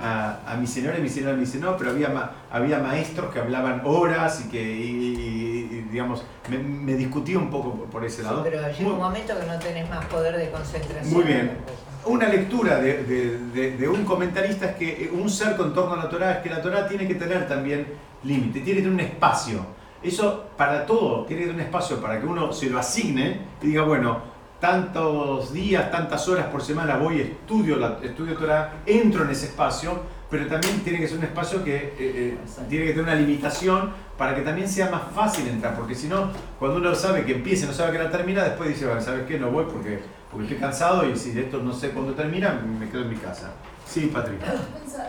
a, mi señora y mi señora me dice, no, pero había, había maestros que hablaban horas y que, digamos, me, me, discutí un poco por ese lado. pero llega un momento que no tenés más poder de concentración. Muy bien. Una lectura de, de, de, un comentarista es que un ser con torno a la Torah es que la Torah tiene que tener también límite, tiene que tener un espacio. Eso para todo, tiene que tener un espacio para que uno se lo asigne y diga, bueno, tantos días, tantas horas por semana voy, estudio, la, estudio Torah, entro en ese espacio, pero también tiene que ser un espacio que eh, eh, tiene que tener una limitación para que también sea más fácil entrar, porque si no, cuando uno sabe que empieza y no sabe que la termina, después dice, bueno, ¿sabes qué? No voy porque, porque estoy cansado y si de esto no sé cuándo termina, me quedo en mi casa. Sí, Patricia.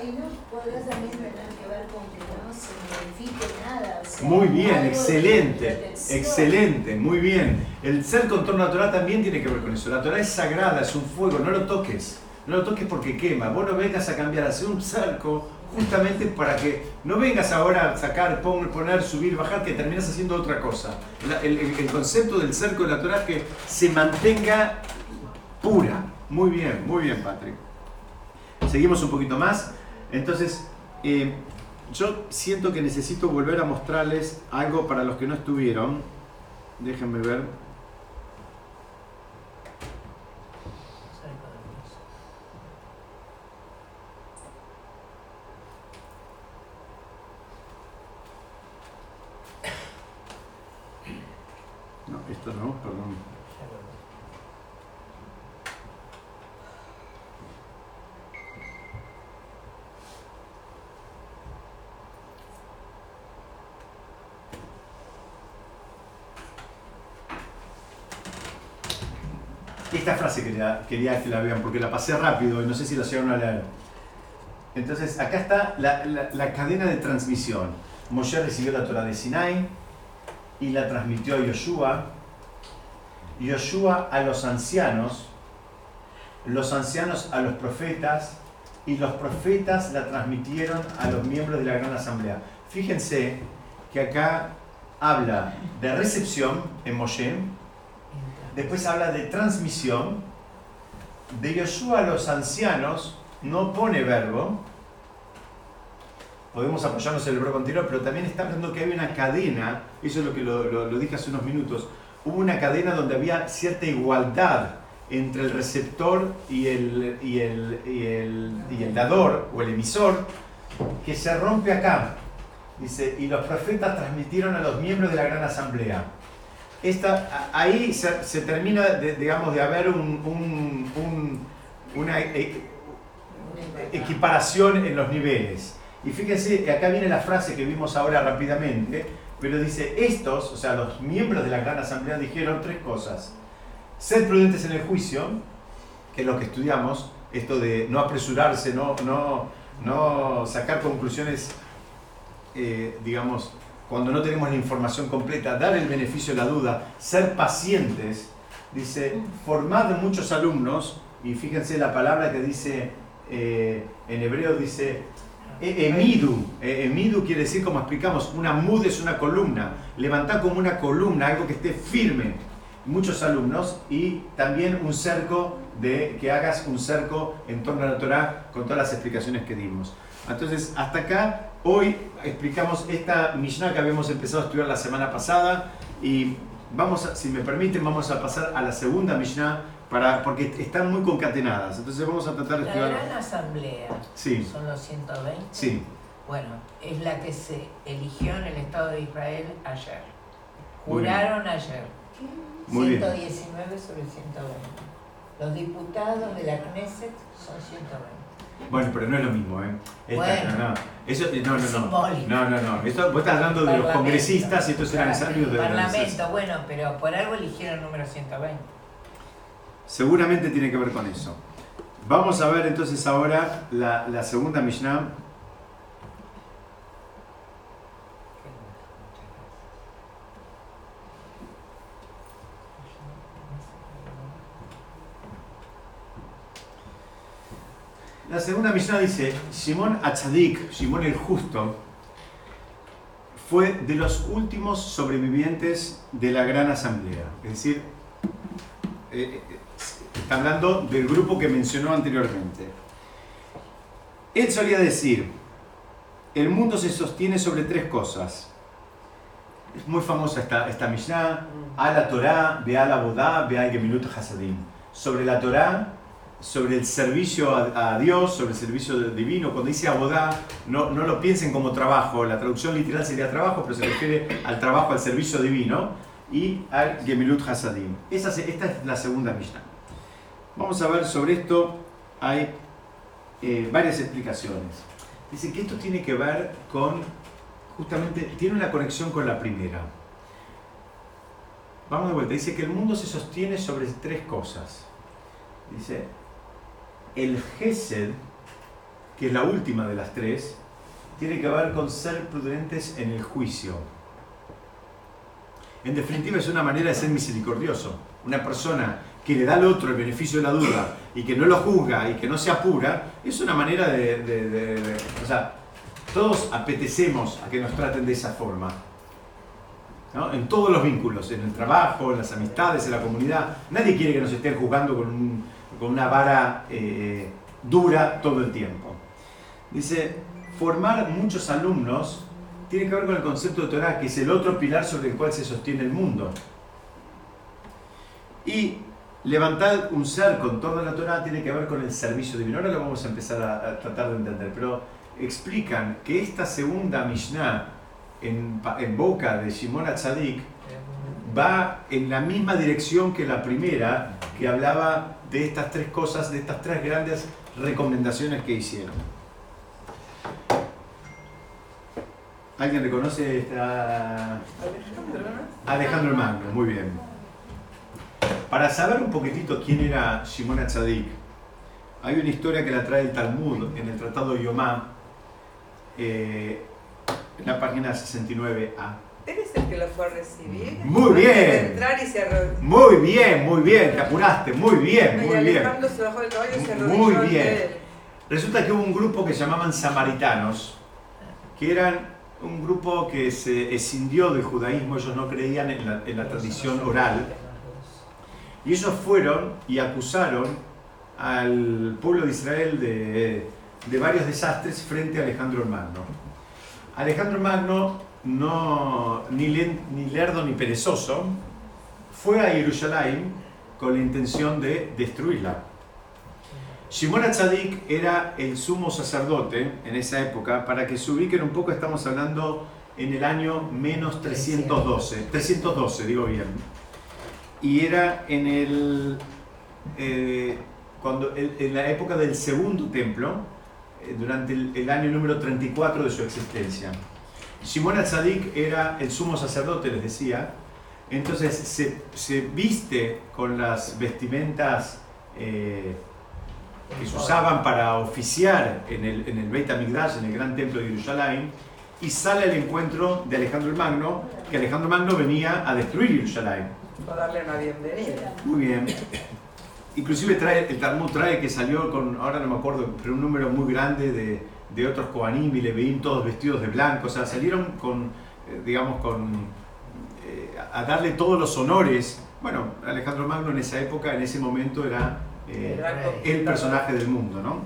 ¿Y no también tener que ver con que no se modifique nada? muy bien, excelente, excelente, muy bien. El ser contorno natural también tiene que ver con eso. La Torah es sagrada, es un fuego, no lo toques. No lo toques porque quema. Vos no vengas a cambiar, hacer un cerco justamente para que no vengas ahora a sacar, poner, subir, bajar, que terminas haciendo otra cosa. El, el concepto del cerco de la Torah es que se mantenga pura. Muy bien, muy bien, Patrick. Seguimos un poquito más. Entonces, eh, yo siento que necesito volver a mostrarles algo para los que no estuvieron. Déjenme ver. No, esto no, perdón. Frase quería, quería que la vean porque la pasé rápido y no sé si la llegaron a leer. Entonces, acá está la, cadena de transmisión. Moshe recibió la Torah de Sinai y la transmitió a Yoshua. Yoshua a los ancianos, los ancianos a los profetas y los profetas la transmitieron a los miembros de la gran asamblea. Fíjense que acá habla de recepción en Moshe, Después habla de transmisión. De Yoshua a los ancianos no pone verbo. Podemos apoyarnos en el verbo continuo, pero también está hablando que hay una cadena, eso es lo que lo, dije hace unos minutos, hubo una cadena donde había cierta igualdad entre el receptor y el, y el, y el, y el dador o el emisor, que se rompe acá. Dice, y los profetas transmitieron a los miembros de la gran asamblea ahí se, termina, de, digamos, de haber una e, equiparación en los niveles. Y fíjense, acá viene la frase que vimos ahora rápidamente, pero dice, estos, o sea, los miembros de la Gran Asamblea dijeron tres cosas. Ser prudentes en el juicio, que es lo que estudiamos, esto de no apresurarse, no, no, no sacar conclusiones, eh, digamos, cuando no tenemos la información completa, dar el beneficio de la duda, ser pacientes. Dice, formad muchos alumnos, y fíjense la palabra que dice eh, en hebreo, dice E- Emidu, E- emidu quiere decir, como explicamos, una mud es una columna. Levantar como una columna, algo que esté firme. Muchos alumnos y también un cerco de que hagas un cerco en torno a la Torah con todas las explicaciones que dimos. Entonces, hasta acá, hoy explicamos esta Mishnah que habíamos empezado a estudiar la semana pasada y vamos, a- si me permiten, vamos a pasar a la segunda Mishnah para, porque están muy concatenadas. Entonces vamos a tratar de La estudiar. gran asamblea Sí, son los 120. sí. Bueno, es la que se eligió en el Estado de Israel ayer. Muy bien. Juraron ayer. Muy bien. 119 sobre 120. Los diputados de la Knesset son 120. Bueno, pero no es lo mismo, ¿eh? Esta- Bueno. no, no. Eso, no, no, no. No, no, no. Esto, vos estás hablando de los congresistas y estos eran sabios de la Parlamento, bueno, pero por algo eligieron el número 120. Seguramente tiene que ver con eso. Vamos a ver entonces ahora la, la segunda Mishnah. La segunda Mishnah dice, Simón Atzadik, Simón el Justo, fue de los últimos sobrevivientes de la Gran Asamblea. Es decir, eh, eh, está hablando del grupo que mencionó anteriormente. Él solía decir, el mundo se sostiene sobre tres cosas. Es muy famosa esta, esta Mishnah, a la Torah, ve a la Bodá, ve Hasadim. Sobre la Torah, sobre el servicio a, Dios, sobre el servicio divino. Cuando dice abodá, no, no lo piensen como trabajo, la traducción literal sería trabajo, pero se refiere al trabajo, al servicio divino. Y al Gemilut Hasadim. Esta es la segunda Mishnah. Vamos a ver sobre esto, hay eh, varias explicaciones. Dice que esto tiene que ver con, justamente, tiene una conexión con la primera. Vamos de vuelta, dice que el mundo se sostiene sobre tres cosas. Dice, el Gesed, que es la última de las tres, tiene que ver con ser prudentes en el juicio. En definitiva es una manera de ser misericordioso. Una persona que le da al otro el beneficio de la duda y que no lo juzga y que no se apura, es una manera de... o sea, todos apetecemos a que nos traten de esa forma. ¿no? En todos los vínculos, en el trabajo, en las amistades, en la comunidad. Nadie quiere que nos estén juzgando con, un- con una vara eh, dura todo el tiempo. Dice, formar muchos alumnos tiene que ver con el concepto de Torah, que es el otro pilar sobre el cual se sostiene el mundo. Y levantar un cerco en torno a la Torah tiene que ver con el servicio divino. Ahora lo vamos a empezar a, a tratar de entender, pero explican que esta segunda Mishnah en, en boca de Shimon Atzadik va en la misma dirección que la primera, que hablaba de estas tres cosas, de estas tres grandes recomendaciones que hicieron. ¿Alguien reconoce esta Alejandro, Magno, muy bien. Para saber un poquitito quién era Shimon Atzadik, hay una historia que la trae el Talmud en el Tratado Yomá, eh, en la página 69a. ¿Eres el que lo fue a recibir? Muy bien. entrar y se arrodilló. Muy bien, muy bien, te apuraste, muy bien, muy bien. Alejandro se bajó del caballo y se Muy arrodilló bien. Resulta que hubo un grupo que se llamaban samaritanos, que eran un grupo que se escindió del judaísmo, ellos no creían en la, en la tradición oral, y ellos fueron y acusaron al pueblo de Israel de, de varios desastres frente a Alejandro Magno. Alejandro Magno, no, ni, len- ni lerdo ni perezoso, fue a Jerusalén con la intención de destruirla. Shimon Atzadik era el sumo sacerdote en esa época. Para que se ubiquen un poco, estamos hablando en el año menos 312. 312, digo bien. Y era en el. eh, cuando, en, la época del segundo templo, eh, durante el año número 34 de su existencia. Shimon Atzadik era el sumo sacerdote, les decía. Entonces se, se viste con las vestimentas. eh, que se usaban para oficiar en el, en el Beit HaMikdash, en el gran templo de Jerusalén, y sale al encuentro de Alejandro el Magno, que Alejandro Magno venía a destruir Jerusalén. Fue a darle una bienvenida. Muy bien. Inclusive trae, el Talmud trae que salió con, ahora no me acuerdo, pero un número muy grande de, de otros Kohanim y Leveín, todos vestidos de blanco, o sea, salieron con, eh, digamos, con, eh, a darle todos los honores. Bueno, Alejandro Magno en esa época, en ese momento, era eh, el personaje del mundo, ¿no?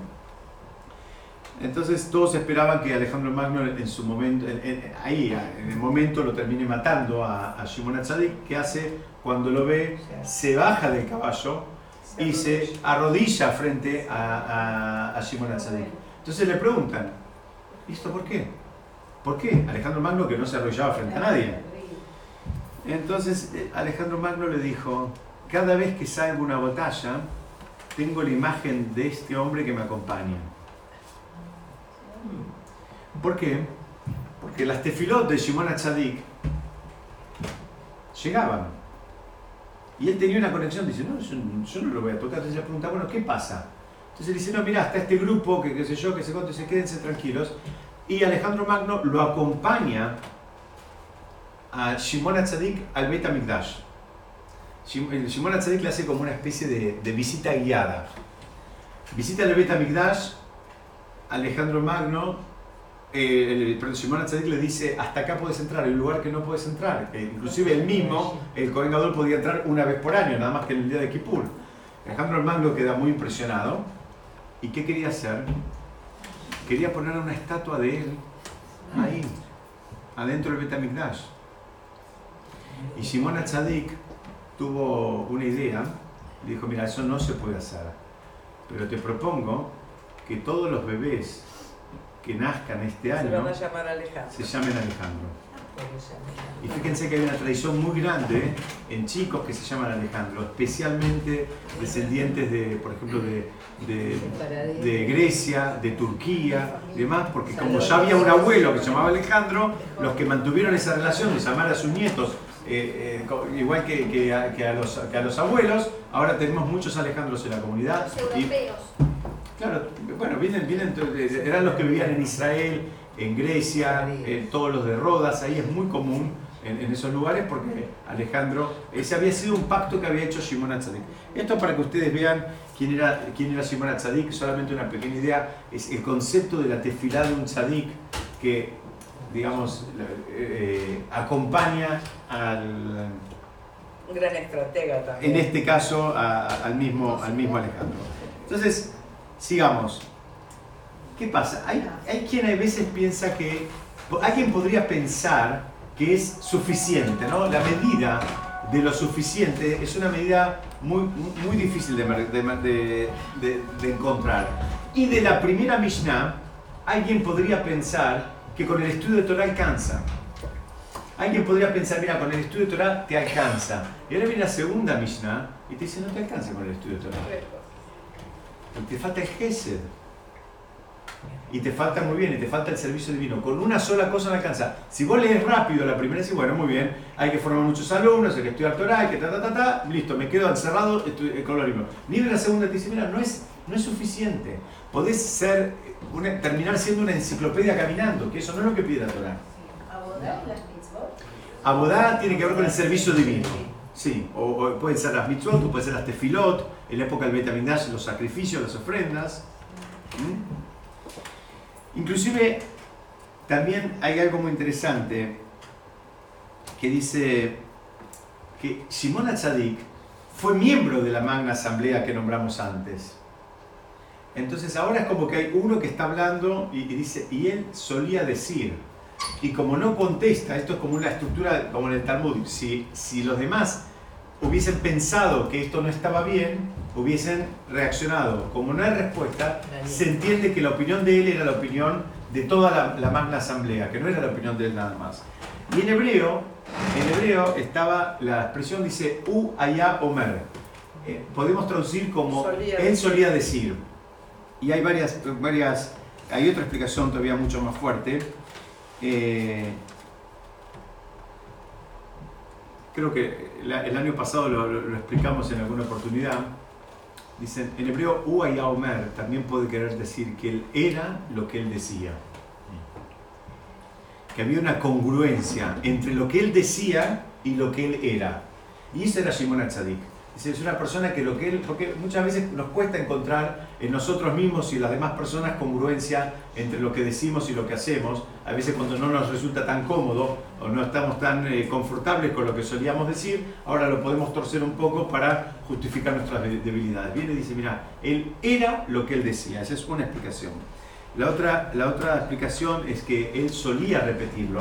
Entonces todos esperaban que Alejandro Magno en su momento, en- en- ahí, en el momento lo termine matando a, a Shimon HaTzadik, que hace cuando lo ve, se baja del caballo y se arrodilla frente a, a, a Shimon HaTzadik. Entonces le preguntan, ¿y esto por qué? ¿Por qué? Alejandro Magno que no se arrodillaba frente a nadie. Entonces eh, Alejandro Magno le dijo, cada vez que salgo una batalla, tengo la imagen de este hombre que me acompaña. ¿Por qué? Porque las tefilot de Shimon HaTzadik llegaban. Y él tenía una conexión, dice, no, yo, yo no lo voy a tocar. Entonces le pregunta, bueno, ¿qué pasa? Entonces dice, no, mira, está este grupo, que qué sé yo, que se conte, se quédense tranquilos. Y Alejandro Magno lo acompaña a Shimon HaTzadik al Bet HaMikdash. El Shimon HaTzadik le hace como una especie de, visita guiada. Visita el Bet HaMikdash, Alejandro Magno, eh, el, perdón, Shimon HaTzadik le dice, hasta acá puedes entrar, hay un lugar que no puedes entrar. Eh, inclusive el mismo, el Kohen Gadol podía entrar una vez por año, nada más que en el día de Kippur. Alejandro Magno queda muy impresionado. ¿Y qué quería hacer? Quería poner una estatua de él ahí, adentro del Bet HaMikdash. Y Shimon HaTzadik tuvo una idea, le dijo, mira, eso no se puede hacer, pero te propongo que todos los bebés que nazcan este Se año van a llamar Alejandro. se llamen Alejandro. Y fíjense que hay una tradición muy grande en chicos que se llaman Alejandro, especialmente descendientes de, por ejemplo, de, de- de Grecia, de Turquía y demás, porque como ya había un abuelo que se llamaba Alejandro, los que mantuvieron esa relación de llamar a sus nietos, eh, eh, igual que, que a, que a los, que a los abuelos, ahora tenemos muchos Alejandros en la comunidad. Los Y, europeos. Claro, bueno, vienen, vienen, eh, eran los que vivían en Israel, en Grecia, eh, todos los de Rodas, ahí es muy común en, en esos lugares porque Alejandro, ese había sido un pacto que había hecho Shimon HaTzadik. Esto para que ustedes vean quién era, quién era Shimon HaTzadik, solamente una pequeña idea, es el concepto de la tefilá de un tzadik que, digamos, eh, acompaña al, Un gran estratega también. en este caso a- a- al, mismo, al mismo Alejandro. Entonces, sigamos. ¿Qué pasa? Hay, hay quien a veces piensa que, alguien podría pensar que es suficiente, ¿no? La medida de lo suficiente es una medida muy, muy difícil de, de de- de- encontrar. Y de la primera Mishnah, alguien podría pensar que con el estudio de Torah alcanza. Alguien podría pensar, mira, con el estudio de Torah te alcanza. Y ahora viene la segunda Mishnah y te dice, no te alcanza con el estudio de Torah. Te falta el Gesed. Y te falta muy bien, y te falta el servicio divino. Con una sola cosa no alcanza. Si vos lees rápido la primera, decís, bueno, muy bien, hay que formar muchos alumnos, hay que estudiar Torah, hay que ta, ta, ta, ta, listo, me quedo encerrado eh, con lo mismo. Ni de la segunda te dice, mira, no es, no es suficiente. Podés ser, una- terminar siendo una enciclopedia caminando, que eso no es lo que pide la Torah. Abodá tiene que ver con el servicio divino. Sí, o, o pueden ser las mitzvot, o pueden ser las tefilot, en la época del Betamidash, los sacrificios, las ofrendas. ¿Mm? Inclusive, también hay algo muy interesante que dice que Shimon HaTzadik fue miembro de la magna asamblea que nombramos antes. Entonces ahora es como que hay uno que está hablando y, y dice, y él solía decir, y como no contesta, esto es como una estructura como en el Talmud, si, si los demás hubiesen pensado que esto no estaba bien, hubiesen reaccionado. Como no hay respuesta, se entiende que la opinión de él era la opinión de toda la, la magna asamblea, que no era la opinión de él nada más. Y en hebreo, en hebreo estaba la expresión dice u allá omer. Eh, podemos traducir como Solía él solía decir. Y hay varias, varias, hay otra explicación todavía mucho más fuerte. Eh, creo que el año pasado lo, explicamos en alguna oportunidad. Dicen, en hebreo, u allá omer también puede querer decir que él era lo que él decía que había una congruencia entre lo que él decía y lo que él era. Y eso era Shimon HaTzadik. Es una persona que lo que él, porque muchas veces nos cuesta encontrar en nosotros mismos y en las demás personas congruencia entre lo que decimos y lo que hacemos. A veces cuando no nos resulta tan cómodo o no estamos tan eh, confortables con lo que solíamos decir, ahora lo podemos torcer un poco para justificar nuestras de- debilidades. Viene y dice, mira, él era lo que él decía. Esa es una explicación. La otra, la otra explicación es que él solía repetirlo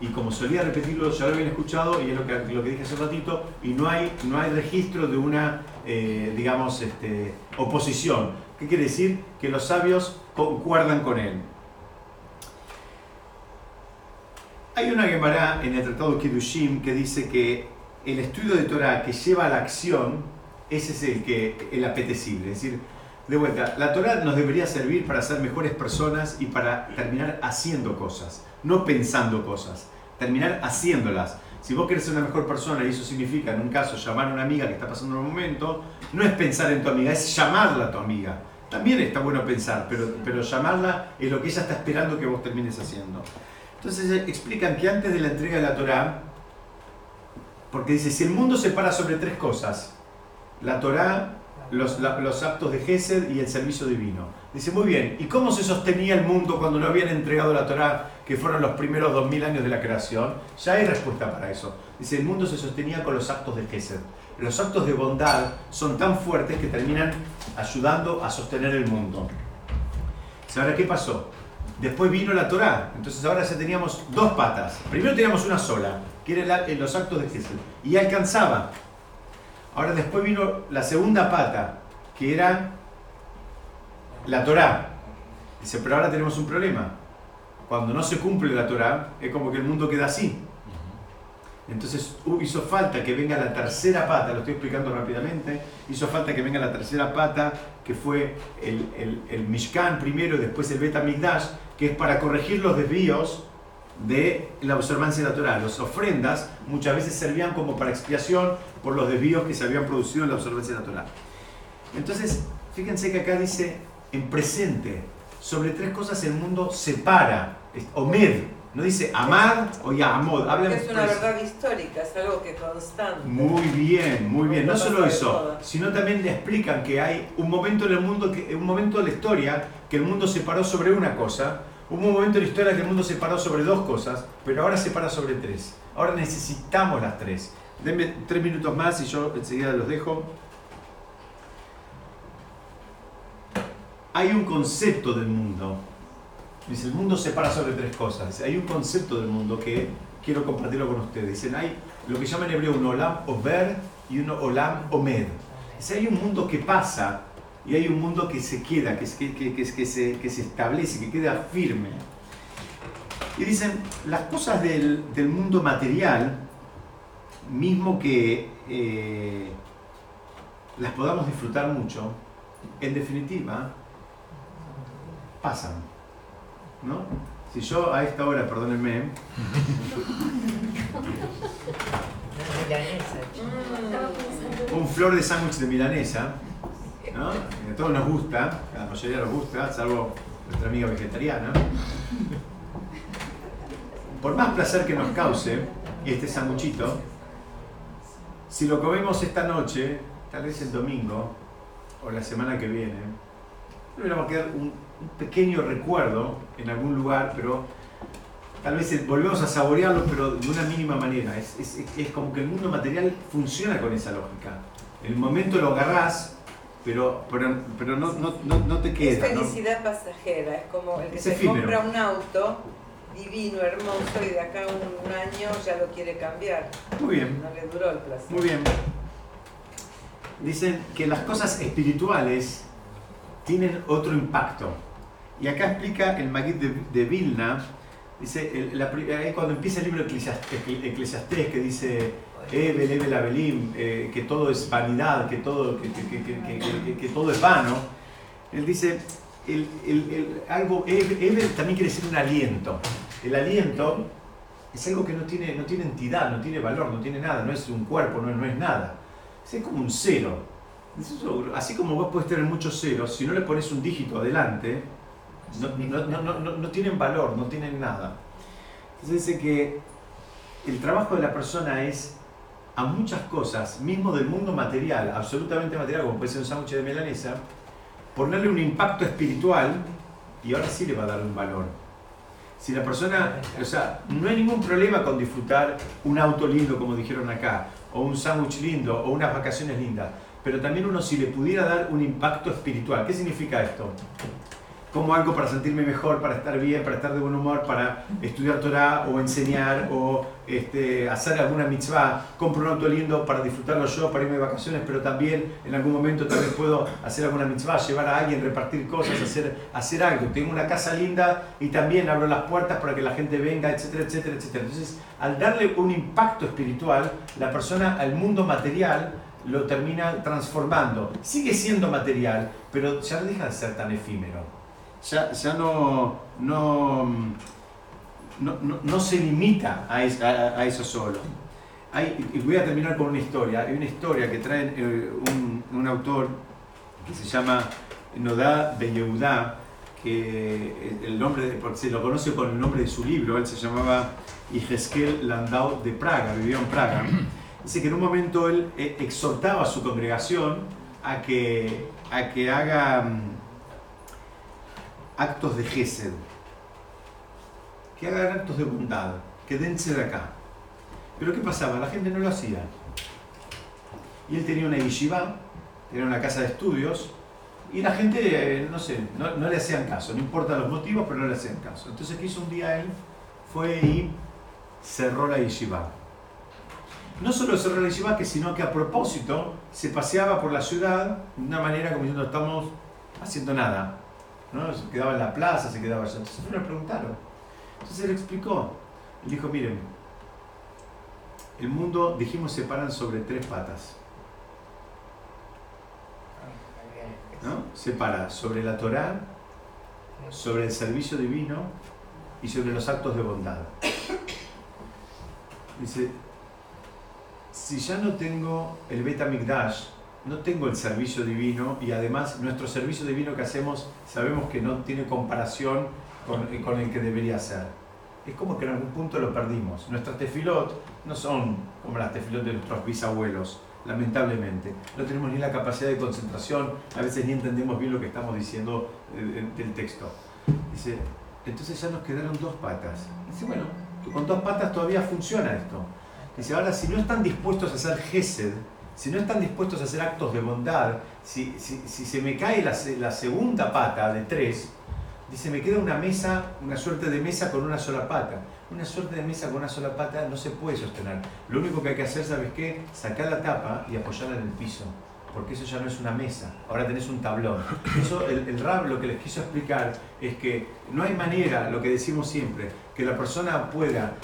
y como solía repetirlo ya lo habían escuchado y es lo que, lo que dije hace un ratito y no hay, no hay registro de una, eh, digamos, este, oposición. ¿Qué quiere decir? Que los sabios concuerdan con él. Hay una Gemara en el Tratado Kedushim que dice que el estudio de Torah que lleva a la acción, ese es el, que, el apetecible. Es decir, de vuelta, la Torah nos debería servir para ser mejores personas y para terminar haciendo cosas, no pensando cosas, terminar haciéndolas. Si vos querés ser una mejor persona y eso significa, en un caso, llamar a una amiga que está pasando un momento, no es pensar en tu amiga, es llamarla a tu amiga. También está bueno pensar, pero, pero llamarla es lo que ella está esperando que vos termines haciendo. Entonces eh, explican que antes de la entrega de la Torah, porque dice, si el mundo se para sobre tres cosas, la Torah, los, la- los actos de Gesed y el servicio divino. Dice, muy bien, ¿y cómo se sostenía el mundo cuando no habían entregado la Torah, que fueron los primeros 2000 años de la creación? Ya hay respuesta para eso. Dice, el mundo se sostenía con los actos de Gesed. Los actos de bondad son tan fuertes que terminan ayudando a sostener el mundo. Ahora, ¿qué pasó? Después vino la Torá, entonces ahora ya teníamos dos patas. Primero teníamos una sola, que era en los actos de Gesed, y alcanzaba. Ahora después vino la segunda pata, que era la Torá. Dice, pero ahora tenemos un problema. Cuando no se cumple la Torá, es como que el mundo queda así. Entonces hizo falta que venga la tercera pata, lo estoy explicando rápidamente, hizo falta que venga la tercera pata, que fue el, el, Mishkan primero después el Bet Mikdash, que es para corregir los desvíos de la observancia de la Torah. Las ofrendas muchas veces servían como para expiación por los desvíos que se habían producido en la observancia de Torah. Entonces, fíjense que acá dice en presente, sobre tres cosas el mundo separa, Omed, no dice amar o yamod, habla Es una pres- verdad histórica, es algo que constante. muy bien, muy bien. No solo eso, sino también le explican que hay un momento en el mundo, que, un momento de la historia que el mundo se paró sobre una cosa, hubo un momento en la historia que el mundo se paró sobre dos cosas, pero ahora se para sobre tres. Ahora necesitamos las tres. Denme tres minutos más y yo enseguida los dejo. Hay un concepto del mundo. Dice, el mundo se para sobre tres cosas. Hay un concepto del mundo que quiero compartirlo con ustedes. Dicen, hay lo que llaman en hebreo un olam over y un olam omed. Dice, hay un mundo que pasa y hay un mundo que se queda, que, que, que- que- se, se establece, que queda firme. Y dicen, las cosas del, del mundo material, mismo que eh, las podamos disfrutar mucho, en definitiva, pasan. ¿No? Si yo a esta hora, perdónenme, un flor de sándwich de milanesa, ¿no? Que a todos nos gusta, a la mayoría nos gusta, salvo nuestra amiga vegetariana. Por más placer que nos cause este sanguchito, si lo comemos esta noche, tal vez el domingo o la semana que viene, va a quedar un, un pequeño recuerdo en algún lugar, pero tal vez volvemos a saborearlo, pero de una mínima manera. Es, es- es como que el mundo material funciona con esa lógica. En el momento lo agarrás, pero, pero, pero no, no, no, no te Es queda. ¿no? felicidad pasajera, es como el que Es se efímero. compra un auto divino, hermoso y de acá a un año ya lo quiere cambiar. Muy bien. No le duró el placer. Muy bien. Dicen que las cosas espirituales tienen otro impacto. Y acá explica el Magid de, de Vilna, dice, el- la cuando empieza el libro Eclesiastés, que dice, Ebel, Ebel, Abelim, eh, que todo es vanidad, que todo, que, que- que- todo es vano, él dice, el, el- algo, Ebel también quiere decir un aliento. El aliento es algo que no tiene, no tiene entidad, no tiene valor, no tiene nada, no es un cuerpo, no, no es nada. Es como un cero. Así como vos puedes tener muchos ceros, si no le pones un dígito adelante, no, no- no- tienen valor, no tienen nada. Entonces dice que el trabajo de la persona es a muchas cosas, mismo del mundo material, absolutamente material, como puede ser un sándwich de melanesa, ponerle un impacto espiritual y ahora sí le va a dar un valor. Si la persona, o sea, no hay ningún problema con disfrutar un auto lindo, como dijeron acá, o un sándwich lindo, o unas vacaciones lindas, pero también uno si le pudiera dar un impacto espiritual. ¿Qué significa esto? Como algo para sentirme mejor, para estar bien, para estar de buen humor, para estudiar Torah o enseñar o este, hacer alguna mitzvah. Compro un auto lindo para disfrutarlo yo, para irme de vacaciones, pero también en algún momento también puedo hacer alguna mitzvah, llevar a alguien, repartir cosas, hacer, hacer algo. Tengo una casa linda y también abro las puertas para que la gente venga, etcétera, etcétera, etcétera. Entonces, al darle un impacto espiritual, la persona al mundo material lo termina transformando. Sigue siendo material, pero ya no deja de ser tan efímero ya, ya no, no, no, se limita a, a, eso solo. Hay, y voy a terminar con una historia. Hay una historia que trae eh, un, un, autor que se llama Nodá Ben que el nombre, se lo conoce con el nombre de su libro, él se llamaba Ijeskel Landau de Praga, vivió en Praga. Dice que en un momento él eh, exhortaba a su congregación a que, a que haga mm, actos de Gesed, que hagan actos de bondad, que dense de acá. Pero ¿qué pasaba? La gente no lo hacía. Y él tenía una yeshiva, tenía una casa de estudios, y la gente, eh, no sé, no, le hacían caso, no importa los motivos, pero no le hacían caso. Entonces, ¿qué hizo un día él? Fue y cerró la yeshiva. No solo cerró la yeshiva, sino que a propósito se paseaba por la ciudad de una manera como diciendo, estamos haciendo nada. ¿No? Se quedaba en la plaza, se quedaba allá. Entonces le preguntaron. Entonces él explicó. Él dijo, miren, el mundo, dijimos, se paran sobre tres patas. ¿no? Se para sobre la Torá, sobre el servicio divino y sobre los actos de bondad. Dice, si ya no tengo el Beta Mikdash, no tengo el servicio divino y además nuestro servicio divino que hacemos sabemos que no tiene comparación con, con, el que debería ser. Es como que en algún punto lo perdimos. Nuestras tefilot no son como las tefilot de nuestros bisabuelos, lamentablemente. No tenemos ni la capacidad de concentración, a veces ni entendemos bien lo que estamos diciendo eh, del texto. Dice, entonces ya nos quedaron dos patas. Dice, bueno, con dos patas todavía funciona esto. Dice, ahora si no están dispuestos a hacer gesed, si no están dispuestos a hacer actos de bondad, si, se me cae la, la, segunda pata de tres, dice, me queda una mesa, una suerte de mesa con una sola pata. Una suerte de mesa con una sola pata no se puede sostener. Lo único que hay que hacer, ¿sabes qué? Sacar la tapa y apoyarla en el piso. Porque eso ya no es una mesa, ahora tenés un tablón. Eso, el, el Rab lo que les quiso explicar es que no hay manera, lo que decimos siempre, que la persona pueda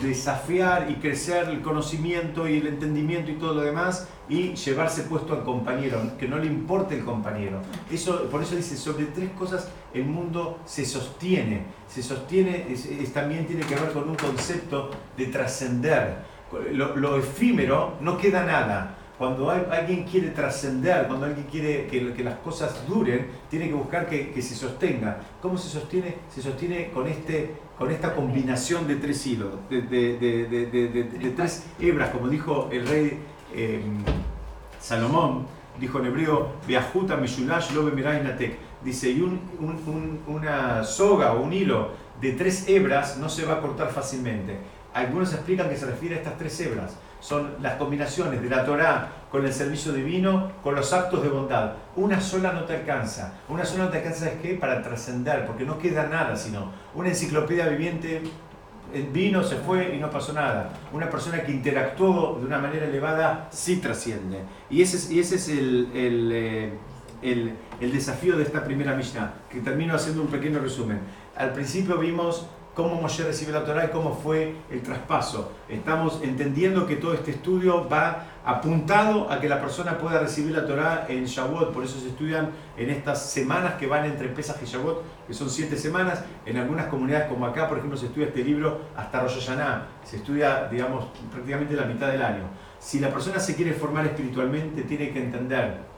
desafiar y crecer el conocimiento y el entendimiento y todo lo demás y llevarse puesto al compañero, que no le importe el compañero. Eso, por eso dice, sobre tres cosas el mundo se sostiene. Se sostiene, también tiene que ver con un concepto de trascender. Lo, efímero no queda nada. Cuando alguien quiere trascender, cuando alguien quiere que, que, las cosas duren, tiene que buscar que, que, se sostenga. ¿Cómo se sostiene? Se sostiene con, este, con esta combinación de tres hilos, de, de, de tres hebras, como dijo el rey Em, Salomón dijo en hebreo, Beajuta Mishulash Lobe Dice, y una soga o un hilo de tres hebras no se va a cortar fácilmente. Algunos explican que se refiere a estas tres hebras. Son las combinaciones de la Torá con el servicio divino, con los actos de bondad. Una sola no te alcanza. Una sola no te alcanza es que para trascender, porque no queda nada sino una enciclopedia viviente vino, se fue y no pasó nada. Una persona que interactuó de una manera elevada sí trasciende. Y ese es, y ese es el, el, eh, el, desafío de esta primera Mishnah, que termino haciendo un pequeño resumen. Al principio vimos cómo Moshe recibe la Torah y cómo fue el traspaso. Estamos entendiendo que todo este estudio va apuntado a que la persona pueda recibir la Torah en Shavuot, por eso se estudian en estas semanas que van entre Pesach y Shavuot, que son siete semanas. En algunas comunidades como acá, por ejemplo, se estudia este libro hasta Rosh Hashanah, se estudia, digamos, prácticamente la mitad del año. Si la persona se quiere formar espiritualmente, tiene que entender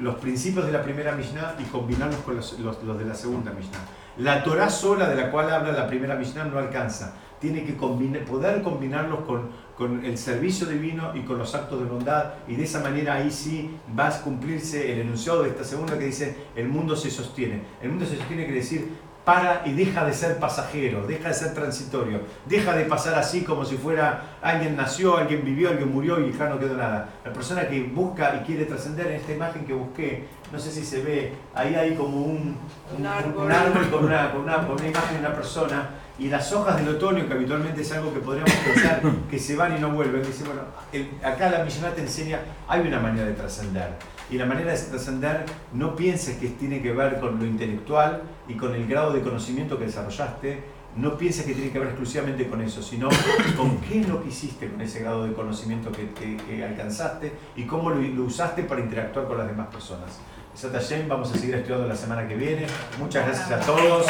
los principios de la primera Mishnah y combinarlos con los, los de la segunda Mishnah. La Torah sola de la cual habla la primera Mishnah no alcanza. Tiene que poder combinarlos con, con el servicio divino y con los actos de bondad y de esa manera ahí sí va a cumplirse el enunciado de esta segunda que dice el mundo se sostiene. El mundo se sostiene quiere decir para y deja de ser pasajero, deja de ser transitorio, deja de pasar así como si fuera alguien nació, alguien vivió, alguien murió y ya no quedó nada. La persona que busca y quiere trascender en esta imagen que busqué, no sé si se ve, ahí hay como un, Un árbol. un árbol con una, con, una, con una imagen de una persona y las hojas del otoño, que habitualmente es algo que podríamos pensar que se van y no vuelven, dice, bueno, el- acá la millonada te enseña, hay una manera de trascender. Y la manera de trascender no pienses que tiene que ver con lo intelectual y con el grado de conocimiento que desarrollaste, no pienses que tiene que ver exclusivamente con eso, sino con qué es lo que hiciste con ese grado de conocimiento que, que- que alcanzaste y cómo lo, lo usaste para interactuar con las demás personas. Vamos a seguir estudiando la semana que viene. Muchas gracias a todos.